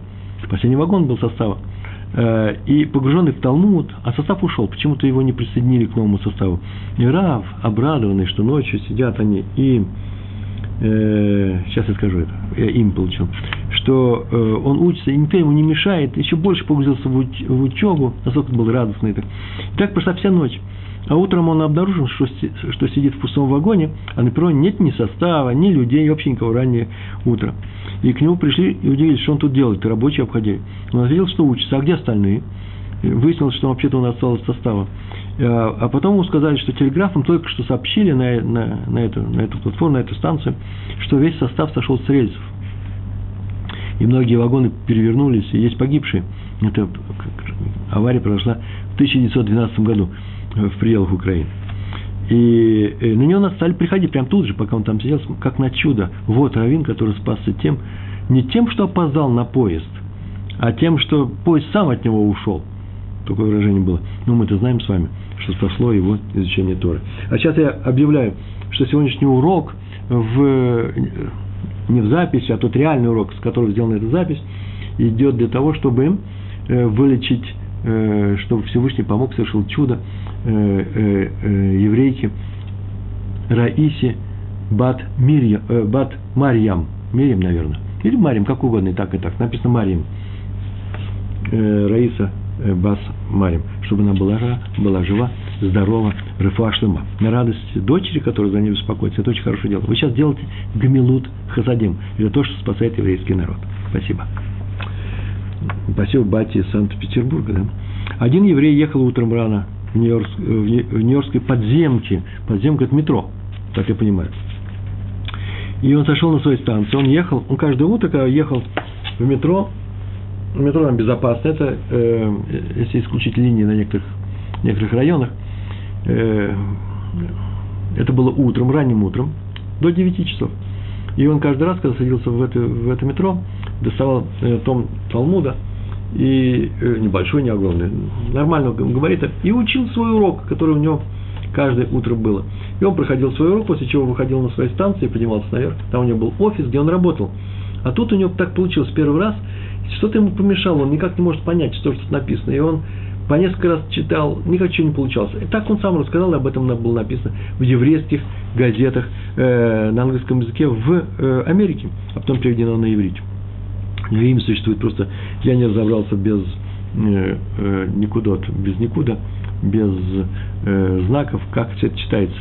Последний вагон был состава. Э, и погруженный в Талмуд, а состав ушел, почему-то его не присоединили к новому составу. И Рав, обрадованный, что ночью сидят они и э, сейчас я скажу это, я им получил, что э, он учится, и никто ему не мешает, еще больше погрузился в, уч, в учебу, насколько был радостный. Так. И так прошла вся ночь. А утром он обнаружил, что, что сидит в пустом вагоне, а на перроне нет ни состава, ни людей, вообще никого раннее утро. И к нему пришли и удивились, что он тут делает, и рабочие обходили. Он ответил, что учится, а где остальные? Выяснилось, что вообще-то он остался состава. А, а потом ему сказали, что телеграфом только что сообщили на, на, на, эту, на эту платформу, на эту станцию, что весь состав сошел с рельсов. И многие вагоны перевернулись, и есть погибшие. Это авария произошла в 1912 году в пределах Украины. И на него стали приходить прямо тут же, пока он там сидел, как на чудо. Вот Равин, который спасся тем, не тем, что опоздал на поезд, а тем, что поезд сам от него ушел. Такое выражение было. Ну, мы это знаем с вами, что спасло его изучение Торы. А сейчас я объявляю, что сегодняшний урок в, не в записи, а тот реальный урок, с которого сделана эта запись, идет для того, чтобы э, вылечить, э, чтобы Всевышний помог, совершил чудо э, еврейке Раисе Бат, Мирья, Бат Марьям, Мирьям, наверное, или Марьям, как угодно, и так, и так, написано Марьям, Раиса Бас Марим, чтобы она была, была жива, здорова, шлема. На радость дочери, которая за ней беспокоится, это очень хорошее дело. Вы сейчас делаете гамилут хасадим. Это то, что спасает еврейский народ. Спасибо. Спасибо Бати из Санкт-Петербурга. Да? Один еврей ехал утром рано в, Нью-Йорк, в Нью-Йоркской подземке. Подземка – это метро, так я понимаю. И он сошел на своей станции. Он ехал, он каждое утро, когда ехал в метро, метро там безопасно. Это, э, если исключить линии на некоторых, некоторых районах, э, это было утром, ранним утром, до 9 часов. И он каждый раз, когда садился в это, в это метро, доставал э, том Талмуда, и э, небольшой, не огромный, нормального габарита, и учил свой урок, который у него каждое утро было. И он проходил свой урок, после чего выходил на своей станции, поднимался наверх, там у него был офис, где он работал. А тут у него так получилось первый раз, что-то ему помешало, он никак не может понять, что тут написано. И он по несколько раз читал, никак ничего не получалось. И так он сам рассказал, и об этом было написано в еврейских газетах э, на английском языке в э, Америке, а потом переведено на иврите. Имя существует просто, я не разобрался без э, э, никуда, без никуда, без э, знаков, как все это читается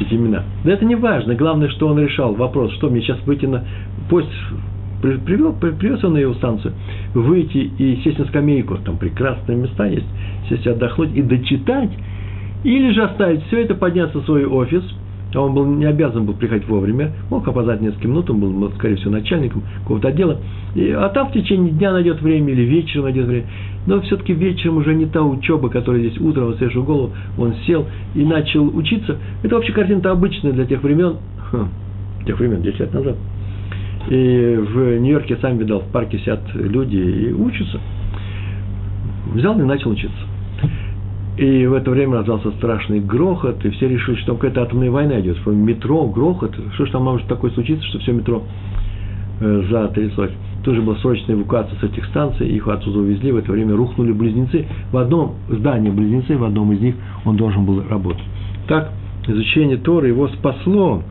эти имена. Да это не важно. Главное, что он решал вопрос, что мне сейчас выйти на поезд привел, привез он на его станцию, выйти и сесть на скамейку, там прекрасные места есть, сесть отдохнуть и дочитать, или же оставить. Все это, подняться в свой офис, а он был не обязан был приходить вовремя, мог опоздать несколько минут, он был, скорее всего, начальником какого-то отдела, и, а там в течение дня найдет время или вечером найдет время. Но все-таки вечером уже не та учеба, которая здесь утром, свежую голову, он сел и начал учиться. Это вообще картина-то обычная для тех времен, хм, тех времен, 10 лет назад – и в Нью-Йорке, сам видал, в парке сидят люди и учатся. Взял и начал учиться. И в это время раздался страшный грохот, и все решили, что какая-то атомная война идет. Метро, грохот. Что ж там может такое случиться, что все метро э, затряслось. Тоже была срочная эвакуация с этих станций, их отсюда увезли. В это время рухнули близнецы. В одном здании близнецы, в одном из них он должен был работать. Так, изучение Торы его спасло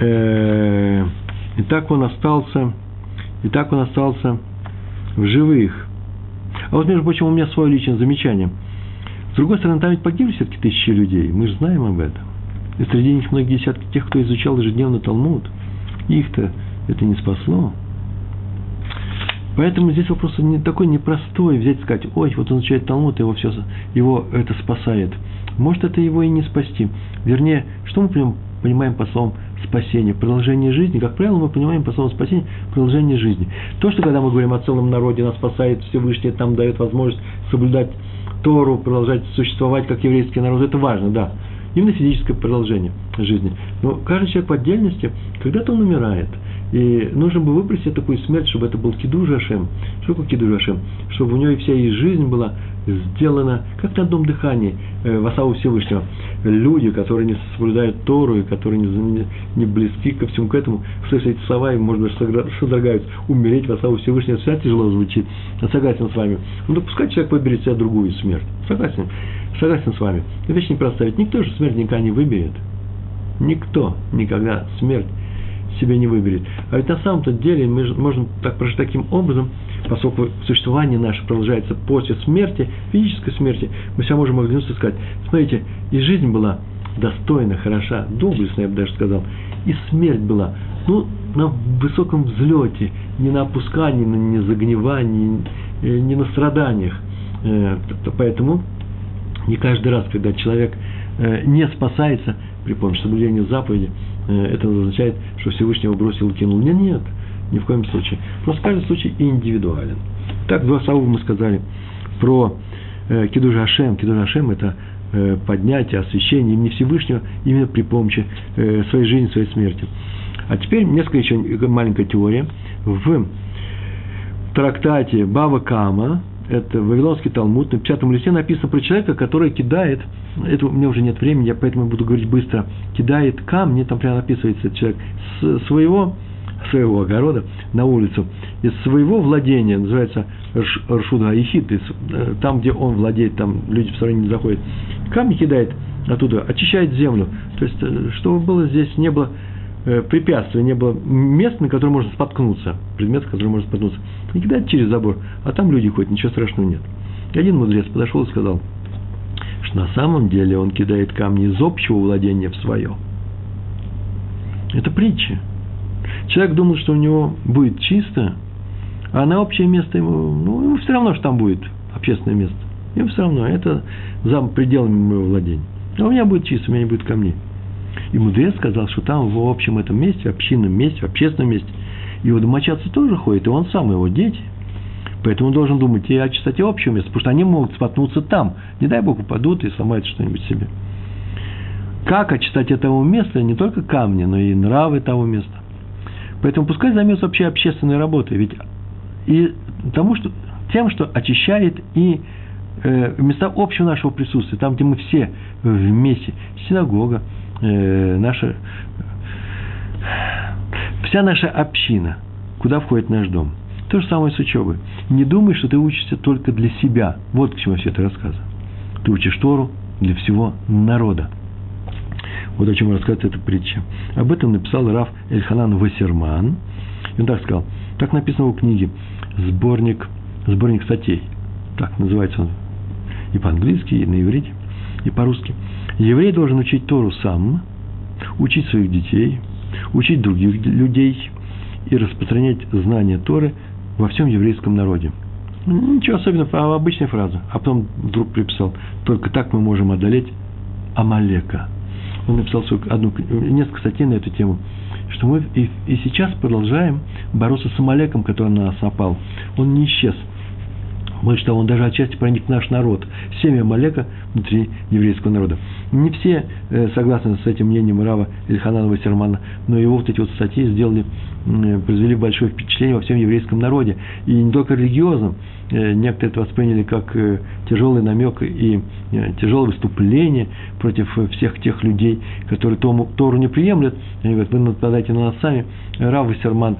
э, и так он остался, и так он остался в живых. А вот, между прочим, у меня свое личное замечание. С другой стороны, там ведь погибли все-таки тысячи людей, мы же знаем об этом. И среди них многие десятки тех, кто изучал ежедневно Талмуд. Их-то это не спасло. Поэтому здесь вопрос не такой непростой взять и сказать, ой, вот он изучает Талмуд, его все, его это спасает. Может, это его и не спасти. Вернее, что мы понимаем по словам спасение, продолжение жизни, как правило, мы понимаем по слову спасение продолжение жизни. То, что когда мы говорим о целом народе, нас спасает Всевышний, там дает возможность соблюдать Тору, продолжать существовать как еврейский народ, это важно, да. Именно физическое продолжение жизни. Но каждый человек по отдельности, когда-то он умирает. И нужно бы выпросить такую смерть, чтобы это был Кидуш Ашем. Что такое Кидуш Ашем? Чтобы у него и вся ее жизнь была сделана как на одном дыхании э, в Асаву Всевышнего. Люди, которые не соблюдают Тору, и которые не, не близки ко всему к этому, слышат эти слова и, может быть, содрогаются. Умереть в Асаву Всевышнего всегда тяжело звучит. Я согласен с вами. Ну, пускай человек выберет себе другую смерть. Согласен. Согласен с вами. Вещь не простая. Ведь никто же смерть никогда не выберет. Никто никогда смерть себе не выберет. А ведь на самом-то деле мы можем так прожить таким образом, поскольку существование наше продолжается после смерти, физической смерти, мы себя можем оглянуться и сказать, смотрите, и жизнь была достойна, хороша, доблестная, я бы даже сказал, и смерть была, ну, на высоком взлете, не на опускании, не на загнивании, э, не на страданиях. Э, поэтому не каждый раз, когда человек э, не спасается при помощи соблюдения заповеди, это означает, что Всевышнего бросил и кинул. Нет, нет, ни в коем случае. Просто каждый случай индивидуален. Так, два слова мы сказали про э, Кидуша Ашем. Кидуша Ашем – это э, поднятие, освящение имени Всевышнего именно при помощи э, своей жизни, своей смерти. А теперь несколько еще маленькая теория. В трактате Бава Кама, это Вавилонский Талмуд, на 50 листе написано про человека, который кидает, это у меня уже нет времени, я поэтому буду говорить быстро, кидает камни, там прямо описывается человек, своего своего огорода на улицу, из своего владения, называется Ршуда Ехид, э, там, где он владеет, там люди в стороне не заходят, камни кидает оттуда, очищает землю. То есть, э, чтобы было здесь, не было э, препятствия, не было места, на котором можно споткнуться, предмет, который можно споткнуться. Не кидает через забор, а там люди ходят, ничего страшного нет. И один мудрец подошел и сказал, что на самом деле он кидает камни из общего владения в свое. Это притча. Человек думал, что у него будет чисто, а на общее место ему, ну, ему все равно, что там будет общественное место. Ему все равно, это за пределами моего владения. А у меня будет чисто, у меня не будет камней. И мудрец сказал, что там в общем этом месте, в общинном месте, в общественном месте, его домочадцы тоже ходят, и он сам, его дети. Поэтому он должен думать и о чистоте общего места, потому что они могут споткнуться там. Не дай Бог упадут и сломают что-нибудь себе. Как о чистоте того места, не только камни, но и нравы того места. Поэтому пускай займется вообще общественной работой, ведь и тому, что, тем, что очищает и э, места общего нашего присутствия, там, где мы все вместе, синагога, э, наша, вся наша община, куда входит наш дом. То же самое с учебой. Не думай, что ты учишься только для себя. Вот к чему все это рассказываю. Ты учишь Тору для всего народа. Вот о чем рассказывает эта притча. Об этом написал Раф Эльханан Вассерман. И он так сказал. Так написано в книге сборник, сборник статей. Так называется он и по-английски, и на иврите, и по-русски. Еврей должен учить Тору сам, учить своих детей, учить других людей и распространять знания Торы во всем еврейском народе. Ничего особенного, а обычная фраза. А потом вдруг приписал, только так мы можем одолеть Амалека – он написал одну, несколько статей на эту тему, что мы и, и сейчас продолжаем бороться с Амалеком, который на нас напал. Он не исчез. Больше того, он даже отчасти проник в наш народ. Семя Амалека внутри еврейского народа. Не все э, согласны с этим мнением Рава Ильханана Вассермана, но его вот эти вот статьи сделали, э, произвели большое впечатление во всем еврейском народе. И не только религиозном. Э, некоторые это восприняли как э, тяжелый намек и э, тяжелое выступление против всех тех людей, которые Тору, Тору не приемлют. Они говорят, вы нападаете на нас сами. Рав Вассерман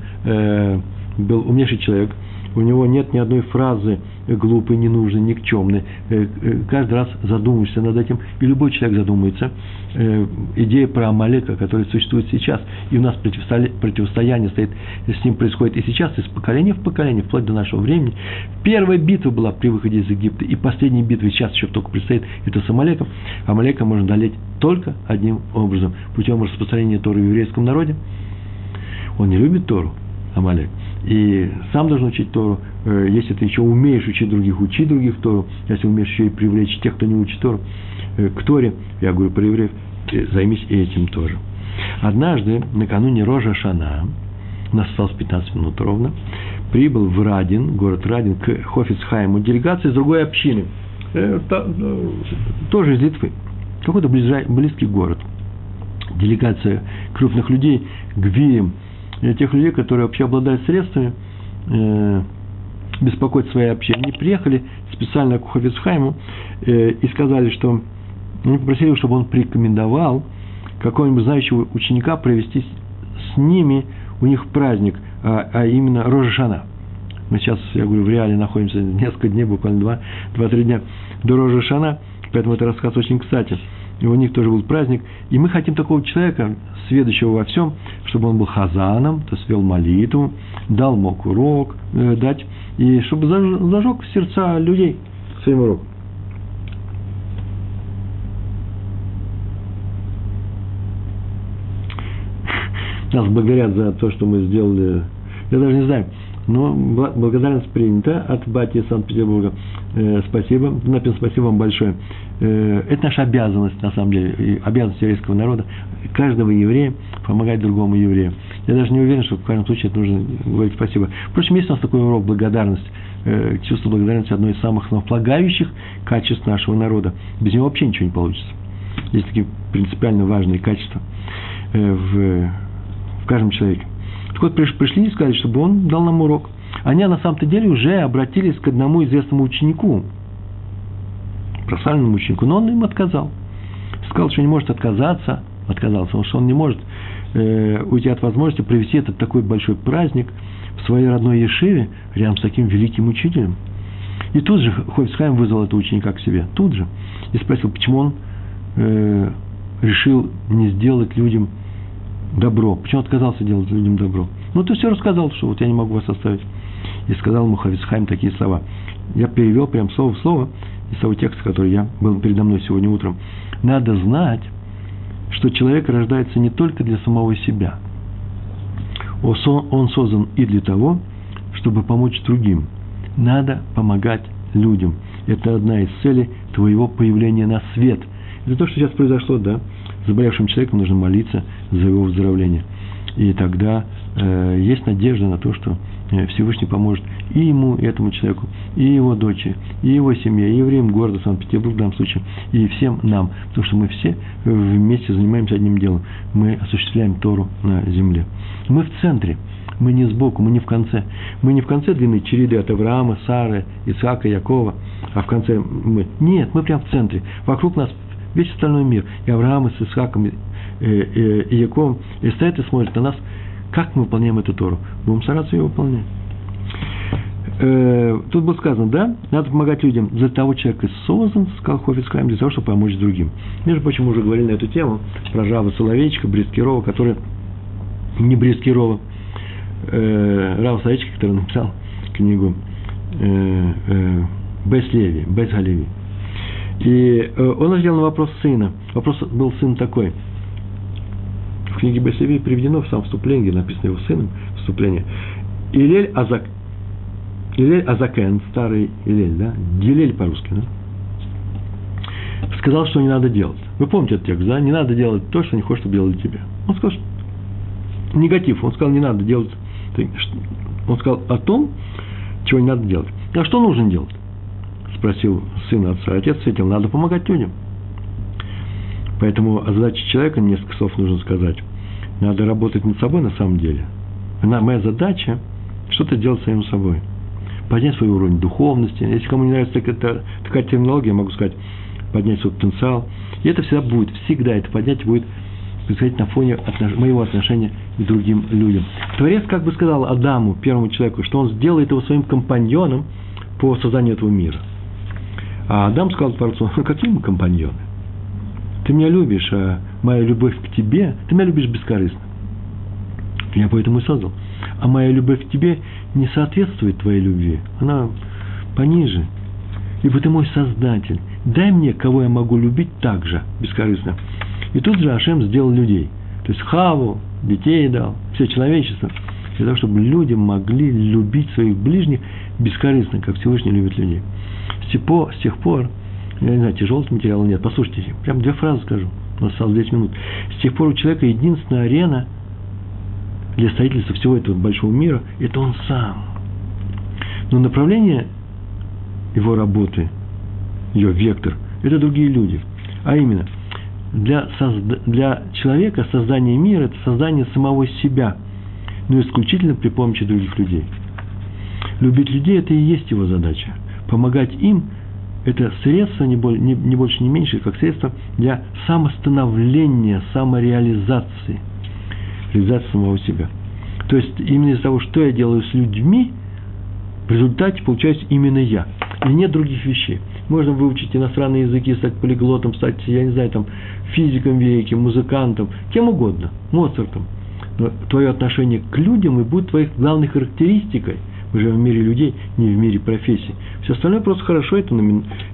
был умнейший человек – у него нет ни одной фразы глупой, ненужной, никчемной. Э, э, каждый раз задумываешься над этим, и любой человек задумается. Э, идея про Амалека, которая существует сейчас, и у нас противостояние стоит, с ним происходит и сейчас, из поколения в поколение, вплоть до нашего времени. Первая битва была при выходе из Египта, и последняя битва сейчас еще только предстоит, это с Амалеком. Амалека можно одолеть только одним образом, путем распространения Торы в еврейском народе. Он не любит Тору, Амалек – и сам должен учить Тору. Э, если ты еще умеешь учить других, учи других Тору. Если умеешь еще и привлечь тех, кто не учит Тору, э, к Торе, я говорю про евреев, займись этим тоже. Однажды, накануне Рожа Шана, у нас осталось 15 минут ровно, прибыл в Радин, город Радин, к Хофицхайму, делегация из другой общины, э, тоже из Литвы, какой-то близкий город. Делегация крупных людей, гвием, тех людей, которые вообще обладают средствами э, беспокоить своей общине. Они приехали специально к Хофицхайму э, и сказали, что они попросили, чтобы он порекомендовал какого-нибудь знающего ученика провести с ними у них праздник, а, а именно Рожешана. Мы сейчас, я говорю, в реале находимся несколько дней, буквально два, два-три дня до Рожешана, поэтому это рассказ очень кстати. И у них тоже был праздник. И мы хотим такого человека, сведущего во всем, чтобы он был хазаном, то есть вел молитву, дал мог урок э, дать, и чтобы зажег сердца людей своим уроком. Нас благодарят за то, что мы сделали. Я даже не знаю, но благодарность принята от Бати Санкт-Петербурга. Э, спасибо. Написано спасибо вам большое. Э, это наша обязанность, на самом деле, обязанность еврейского народа, каждого еврея помогать другому еврею. Я даже не уверен, что в каждом случае это нужно говорить спасибо. Впрочем, есть у нас такой урок благодарность. Э, чувство благодарности – одно из самых основополагающих качеств нашего народа. Без него вообще ничего не получится. Есть такие принципиально важные качества в в каждом человеке. Так вот, пришли и сказали, чтобы он дал нам урок. Они на самом-то деле уже обратились к одному известному ученику, профессиональному ученику, но он им отказал. Сказал, что не может отказаться, отказался, потому что он не может э, уйти от возможности провести этот такой большой праздник в своей родной Ешиве рядом с таким великим учителем. И тут же Хойфсхайм вызвал этого ученика к себе, тут же, и спросил, почему он э, решил не сделать людям добро. Почему отказался делать людям добро? Ну, ты все рассказал, что вот я не могу вас оставить. И сказал ему Хависхайм такие слова. Я перевел прям слово в слово из того текста, который я был передо мной сегодня утром. Надо знать, что человек рождается не только для самого себя. Он создан и для того, чтобы помочь другим. Надо помогать людям. Это одна из целей твоего появления на свет. Это то, что сейчас произошло, да? Заболевшим человеком нужно молиться за его выздоровление. И тогда э, есть надежда на то, что э, Всевышний поможет и ему, и этому человеку, и его дочери, и его семье, и евреям города Санкт-Петербург в данном случае, и всем нам. Потому что мы все вместе занимаемся одним делом. Мы осуществляем Тору на земле. Мы в центре. Мы не сбоку, мы не в конце. Мы не в конце длины череды от Авраама, Сары, Исаака, Якова, а в конце мы. Нет, мы прямо в центре. Вокруг нас весь остальной мир, и Авраам, и с Исхаком, и, и, и Яковом, и стоят и смотрят на нас, как мы выполняем эту Тору. Будем стараться ее выполнять. Э, тут было сказано, да, надо помогать людям. За того человека создан, сказал Хофицхайм, для того, чтобы помочь другим. Между прочим, мы уже говорили на эту тему, про Жава Соловейчика, Брискирова, который, не Брискирова, э, Рава Соловейчика, который написал книгу э, э, Бес Леви, Бес Галеви. И э, он ответил на вопрос сына. Вопрос был сын такой. В книге Басеви приведено в самом вступлении, написано его сыном, вступление. Илель Азак, Илель Азакен, старый Илель, да, Дилель по-русски, да, сказал, что не надо делать. Вы помните этот текст, да? Не надо делать то, что не хочешь, чтобы делали тебе. Он сказал, что негатив. Он сказал, не надо делать. Он сказал о том, чего не надо делать. А что нужно делать? Спросил сын отца. Отец ответил, надо помогать людям. Поэтому о задаче человека несколько слов нужно сказать. Надо работать над собой на самом деле. Моя задача – что-то делать самим собой. Поднять свой уровень духовности. Если кому не нравится такая, такая терминология, я могу сказать, поднять свой потенциал. И это всегда будет, всегда это поднять будет происходить на фоне отнош... моего отношения к другим людям. Творец как бы сказал Адаму, первому человеку, что он сделает его своим компаньоном по созданию этого мира – а Адам сказал Творцу, «Ну, какие мы компаньоны? Ты меня любишь, а моя любовь к тебе, ты меня любишь бескорыстно. Я поэтому и создал. А моя любовь к тебе не соответствует твоей любви. Она пониже. Ибо ты мой создатель. Дай мне, кого я могу любить так же, бескорыстно. И тут же Ашем сделал людей. То есть Хаву, детей дал, все человечество. Для того, чтобы люди могли любить своих ближних бескорыстно, как Всевышний любит людей с тех пор, с тех пор я не знаю, тяжелый материал нет, послушайте, прям две фразы скажу, у нас осталось 10 минут. С тех пор у человека единственная арена для строительства всего этого большого мира – это он сам. Но направление его работы, ее вектор – это другие люди. А именно, для, созда- для человека создание мира – это создание самого себя. Но исключительно при помощи других людей. Любить людей – это и есть его задача. Помогать им – это средство, не, больше, не меньше, как средство для самостановления, самореализации, реализации самого себя. То есть, именно из-за того, что я делаю с людьми, в результате получаюсь именно я. И нет других вещей. Можно выучить иностранные языки, стать полиглотом, стать, я не знаю, там, физиком великим, музыкантом, кем угодно, Моцартом. Твое отношение к людям и будет твоей главной характеристикой. Мы живем в мире людей, не в мире профессий. Все остальное просто хорошо, это,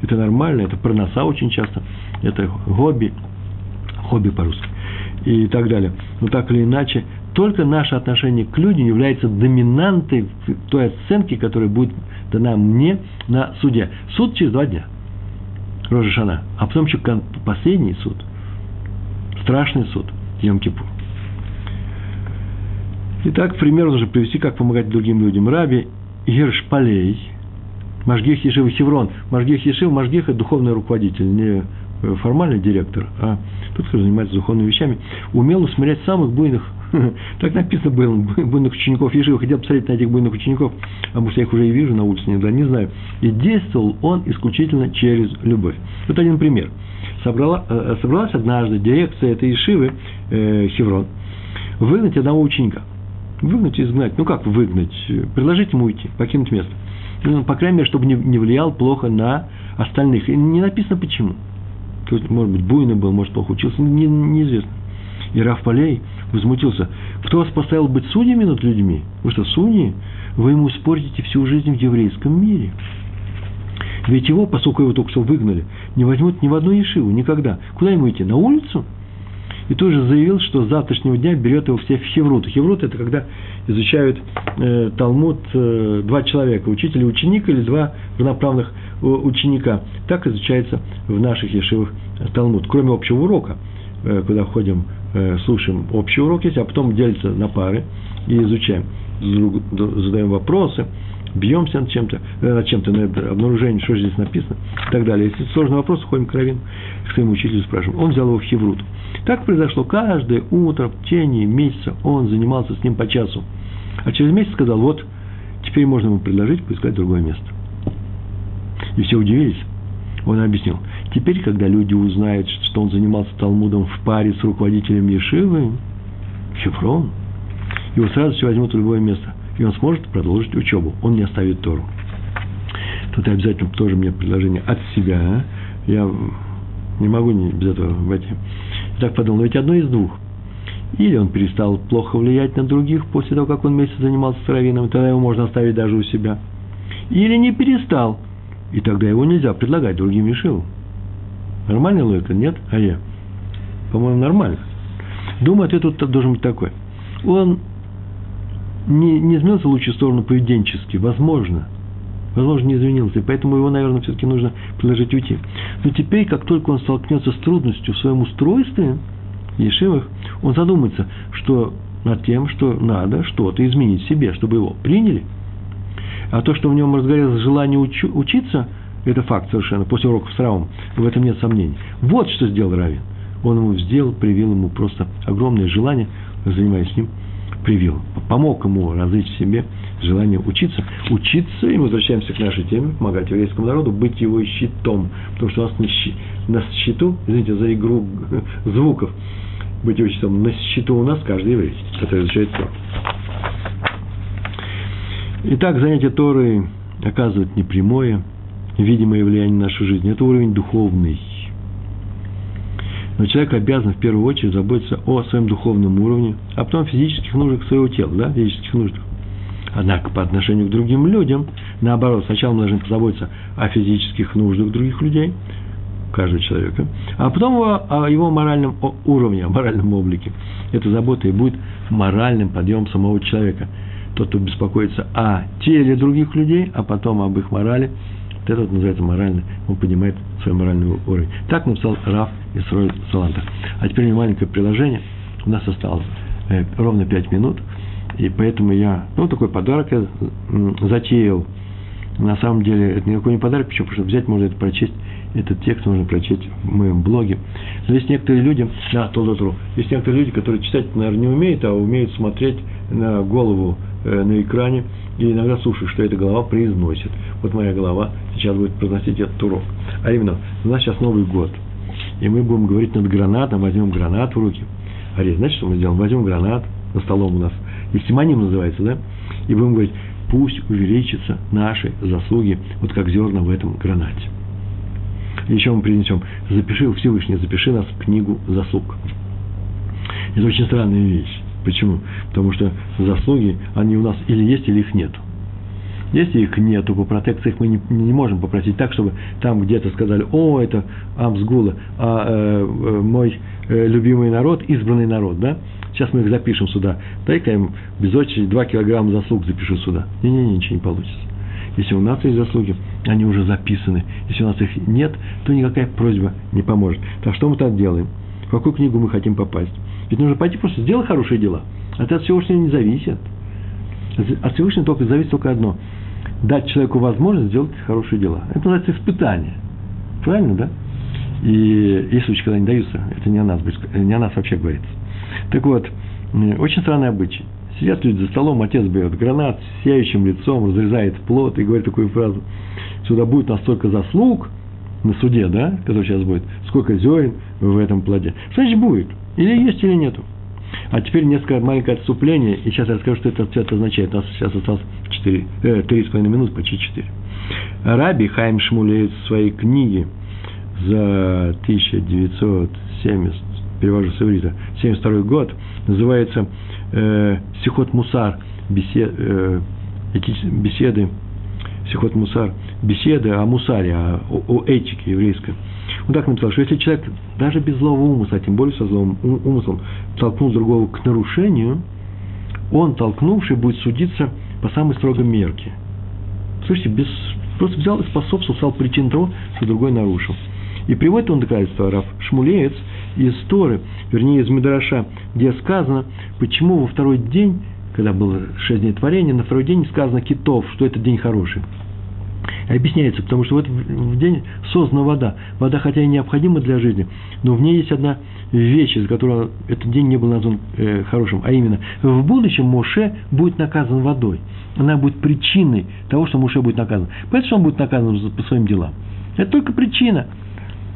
это нормально, это проноса очень часто, это хобби, хобби по-русски и так далее. Но так или иначе, только наше отношение к людям является доминантой той оценки, которая будет дана мне на суде. Суд через два дня. Рожешана. А потом еще последний суд. Страшный суд. Йом-Кипур. Итак, пример нужно привести, как помогать другим людям. Раби Гершпалей, Машгих Ешива Хеврон. Машгих Ешив, Машгих – это духовный руководитель, не формальный директор, а тот, кто занимается духовными вещами, умел усмирять самых буйных Так написано было, буйных учеников Ешивы. Хотел посмотреть на этих буйных учеников, а может, я их уже и вижу на улице иногда, не знаю. И действовал он исключительно через любовь. Вот один пример. Собрала, э, собралась однажды дирекция этой Ешивы, э, Хеврон, выгнать одного ученика. Выгнать и изгнать. Ну, как выгнать? Предложить ему уйти, покинуть место. Ну, по крайней мере, чтобы не, не влиял плохо на остальных. И не написано почему. Тут, может быть, буйный был, может, плохо учился, не, неизвестно. И Раф Полей возмутился. Кто вас поставил быть судьями над людьми? Вы что, судьи? Вы ему испортите всю жизнь в еврейском мире. Ведь его, поскольку его только что выгнали, не возьмут ни в одну ешиву, никогда. Куда ему идти? На улицу? И тоже заявил, что с завтрашнего дня берет его все в Хеврут. Хеврут – это когда изучают э, Талмуд э, два человека, учитель и ученик, или два равноправных э, ученика. Так изучается в наших ешивах Талмуд. Кроме общего урока, э, куда ходим Э, слушаем общий урок есть, а потом делится на пары и изучаем. Задаем вопросы, бьемся над чем-то, э, над чем-то, над обнаружением, что здесь написано, и так далее. Если сложный вопрос, ходим к Равину, к своему учителю спрашиваем. Он взял его в Хеврут. Так произошло каждое утро, в течение месяца он занимался с ним по часу. А через месяц сказал, вот, теперь можно ему предложить поискать другое место. И все удивились. Он объяснил, теперь, когда люди узнают, что он занимался Талмудом в паре с руководителем Ешивы, Хеврон, его сразу все возьмут в любое место, и он сможет продолжить учебу, он не оставит Тору. Тут обязательно тоже мне предложение от себя, я не могу не без этого войти. Так подумал, ведь одно из двух. Или он перестал плохо влиять на других после того, как он месяц занимался с раввином, тогда его можно оставить даже у себя. Или не перестал – и тогда его нельзя предлагать другим Ешивам. Нормальная логика? Нет? А я? По-моему, нормально. Думаю, ответ тут должен быть такой. Он не, не изменился в лучшую сторону поведенчески, возможно. Возможно, не изменился, и поэтому его, наверное, все-таки нужно предложить уйти. Но теперь, как только он столкнется с трудностью в своем устройстве, в Ешивах, он задумается, что над тем, что надо что-то изменить в себе, чтобы его приняли – а то, что в нем разгорелось желание учу, учиться, это факт совершенно, после уроков с Равом, в этом нет сомнений. Вот что сделал Равин. Он ему сделал, привил ему просто огромное желание, занимаясь с ним, привил. Помог ему развить в себе желание учиться. Учиться, и мы возвращаемся к нашей теме, помогать еврейскому народу, быть его щитом. Потому что у нас на, щи, на счету, извините за игру звуков, быть его щитом, на счету у нас каждый еврей, который изучает Тору. Итак, занятие Торы оказывает непрямое, видимое влияние на нашу жизнь. Это уровень духовный. Но человек обязан в первую очередь заботиться о своем духовном уровне, а потом о физических нуждах своего тела, да, физических нуждах. Однако по отношению к другим людям, наоборот, сначала мы должны позаботиться о физических нуждах других людей, каждого человека, а потом о, о его моральном уровне, о моральном облике. Эта забота и будет моральным подъемом самого человека – тот, кто беспокоится о теле других людей, а потом об их морали, вот это вот называется моральный, он поднимает свой моральный уровень. Так написал Раф Исроль Саланта. А теперь мне маленькое приложение. У нас осталось э, ровно пять минут, и поэтому я, ну, такой подарок я затеял. На самом деле, это никакой не подарок, почему? Потому что взять можно это прочесть Этот текст можно прочесть в моем блоге. Но есть некоторые люди, да, тру есть некоторые люди, которые читать, наверное, не умеют, а умеют смотреть на голову э, на экране и иногда слушают, что эта голова произносит. Вот моя голова сейчас будет произносить этот урок. А именно, у нас сейчас Новый год. И мы будем говорить над гранатом, возьмем гранат в руки. Ария, знаете, что мы сделаем? Возьмем гранат, на столом у нас, и симоним называется, да? И будем говорить, пусть увеличатся наши заслуги, вот как зерна в этом гранате. Еще мы принесем, запиши, Всевышний, запиши нас в книгу заслуг. Это очень странная вещь. Почему? Потому что заслуги, они у нас или есть, или их нету. Если их нету, по протекции их мы не, не можем попросить так, чтобы там где-то сказали, о, это Амсгула, а э, э, мой э, любимый народ, избранный народ, да? Сейчас мы их запишем сюда. Дай-ка им без очереди 2 килограмма заслуг запишу сюда. Не-не-не, ничего не получится. Если у нас есть заслуги, они уже записаны. Если у нас их нет, то никакая просьба не поможет. Так что мы так делаем? В какую книгу мы хотим попасть? Ведь нужно пойти просто сделать хорошие дела. Это от Всевышнего не зависит. От Всевышнего только зависит только одно – дать человеку возможность сделать хорошие дела. Это называется испытание. Правильно, да? И случаи, когда не даются, это не о нас, не о нас вообще говорится. Так вот, очень странный обычай. Сидят люди за столом, отец берет гранат сияющим лицом, разрезает плод и говорит такую фразу. Сюда будет настолько заслуг на суде, да, который сейчас будет, сколько зерен в этом плоде. Значит, будет. Или есть, или нету. А теперь несколько маленькое отступление, и сейчас я расскажу, что это цвет означает. У нас сейчас осталось 4, э, 3,5 минуты, почти 4. Раби Хайм Шмулеет в своей книге за 1970, перевожу с иврита, 72 год, называется э, Сихот Мусар, бесед, э, беседы, Сихот Мусар, беседы о мусаре, о, о этике еврейской. Так написал, что если человек даже без злого умысла, а тем более со злым умыслом, толкнул другого к нарушению, он, толкнувший, будет судиться по самой строгой мерке. Слушайте, без, просто взял и способствовал, стал причиной того, что другой нарушил. И приводит он доказательство Раф Шмулеец из Торы, вернее, из Медраша, где сказано, почему во второй день, когда было шесть дней творения, на второй день сказано китов, что этот день хороший. Объясняется, потому что в этот день создана вода. Вода, хотя и необходима для жизни, но в ней есть одна вещь, из которой этот день не был назван э, хорошим, а именно, в будущем Моше будет наказан водой. Она будет причиной того, что Моше будет наказан. Поэтому что он будет наказан по своим делам. Это только причина.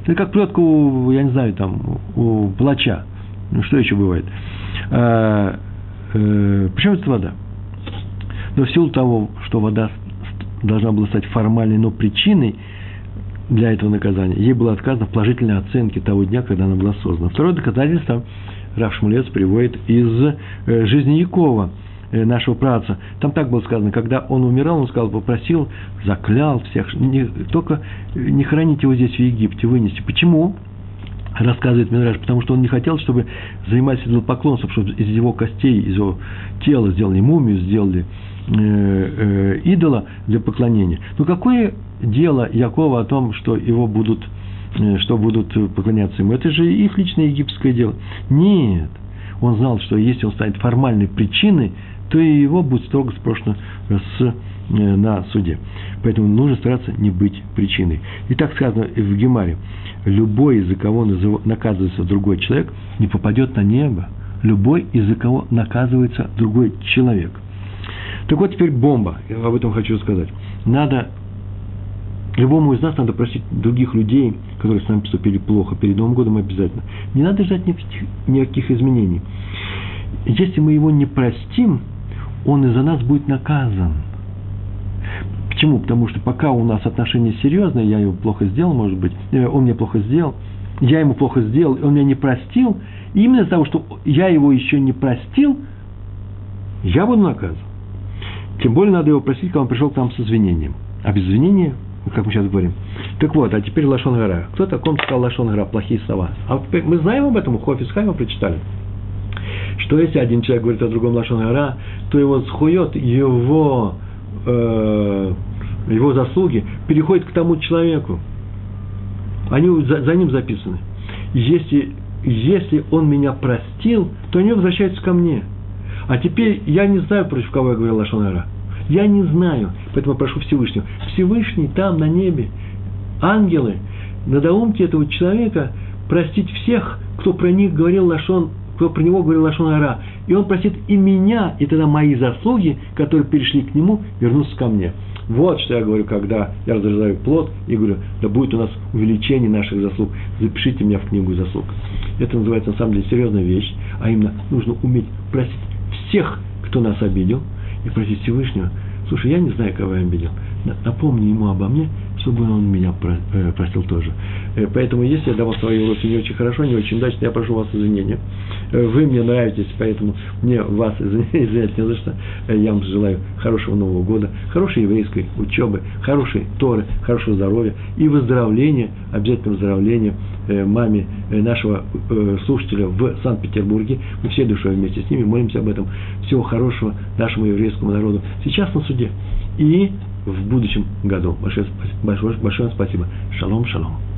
Это как плетка у, я не знаю, там, у плача. Ну, что еще бывает? А, э, почему это вода? Но в силу того, что вода должна была стать формальной, но причиной для этого наказания, ей было отказано в положительной оценке того дня, когда она была создана. Второе доказательство Раф Шмулец приводит из э, жизни Якова, э, нашего праца. Там так было сказано, когда он умирал, он сказал, попросил, заклял всех, не, только не хранить его здесь в Египте, вынести. Почему? рассказывает Минраж, потому что он не хотел, чтобы занимались идолопоклонством, чтобы из его костей, из его тела сделали мумию, сделали идола для поклонения. Но какое дело Якова о том, что его будут, э, что будут поклоняться ему? Это же их личное египетское дело. Нет. Он знал, что если он станет формальной причиной, то и его будет строго спрошено с, на суде. Поэтому нужно стараться не быть причиной. И так сказано в Гемаре. Любой, из-за кого наказывается другой человек, не попадет на небо. Любой, из-за кого наказывается другой человек – так вот теперь бомба, я об этом хочу сказать. Надо, любому из нас надо просить других людей, которые с нами поступили плохо, перед Новым годом обязательно. Не надо ждать никаких, изменений. Если мы его не простим, он из-за нас будет наказан. Почему? Потому что пока у нас отношения серьезные, я его плохо сделал, может быть, э, он мне плохо сделал, я ему плохо сделал, он меня не простил, и именно из-за того, что я его еще не простил, я буду наказан. Тем более надо его просить, когда он пришел к нам с извинением. А без извинения, как мы сейчас говорим. Так вот, а теперь Лашон Гора. Кто таком сказал Лашон Гора? Плохие слова. А мы знаем об этом, у Хофис Хайма прочитали. Что если один человек говорит о другом Лашон Гора, то его схует, его, э, его заслуги переходят к тому человеку. Они за, за ним записаны. Если, если он меня простил, то они возвращаются ко мне – а теперь я не знаю, против кого я говорил Лашонара. Я не знаю, поэтому прошу Всевышнего. Всевышний там, на небе, ангелы, надоумки этого человека простить всех, кто про них говорил лашон, кто про него говорил лашон ара. И он простит и меня, и тогда мои заслуги, которые перешли к нему, вернутся ко мне. Вот что я говорю, когда я разрезаю плод и говорю, да будет у нас увеличение наших заслуг, запишите меня в книгу заслуг. Это называется на самом деле серьезная вещь, а именно нужно уметь простить всех, кто нас обидел, и просить Всевышнего, слушай, я не знаю, кого я обидел, напомни ему обо мне, чтобы он меня э, простил тоже. Э, поэтому, если я давал свои уроки не очень хорошо, не очень удачно, я прошу вас извинения. Э, вы мне нравитесь, поэтому мне вас извинять не за что. Я вам желаю хорошего Нового года, хорошей еврейской учебы, хорошей Торы, хорошего здоровья и выздоровления, обязательно выздоровления маме нашего слушателя в Санкт-Петербурге. Мы все душой вместе с ними молимся об этом. Всего хорошего нашему еврейскому народу. Сейчас на суде. И в будущем году. Большое, большое, большое спасибо. Шалом, шалом.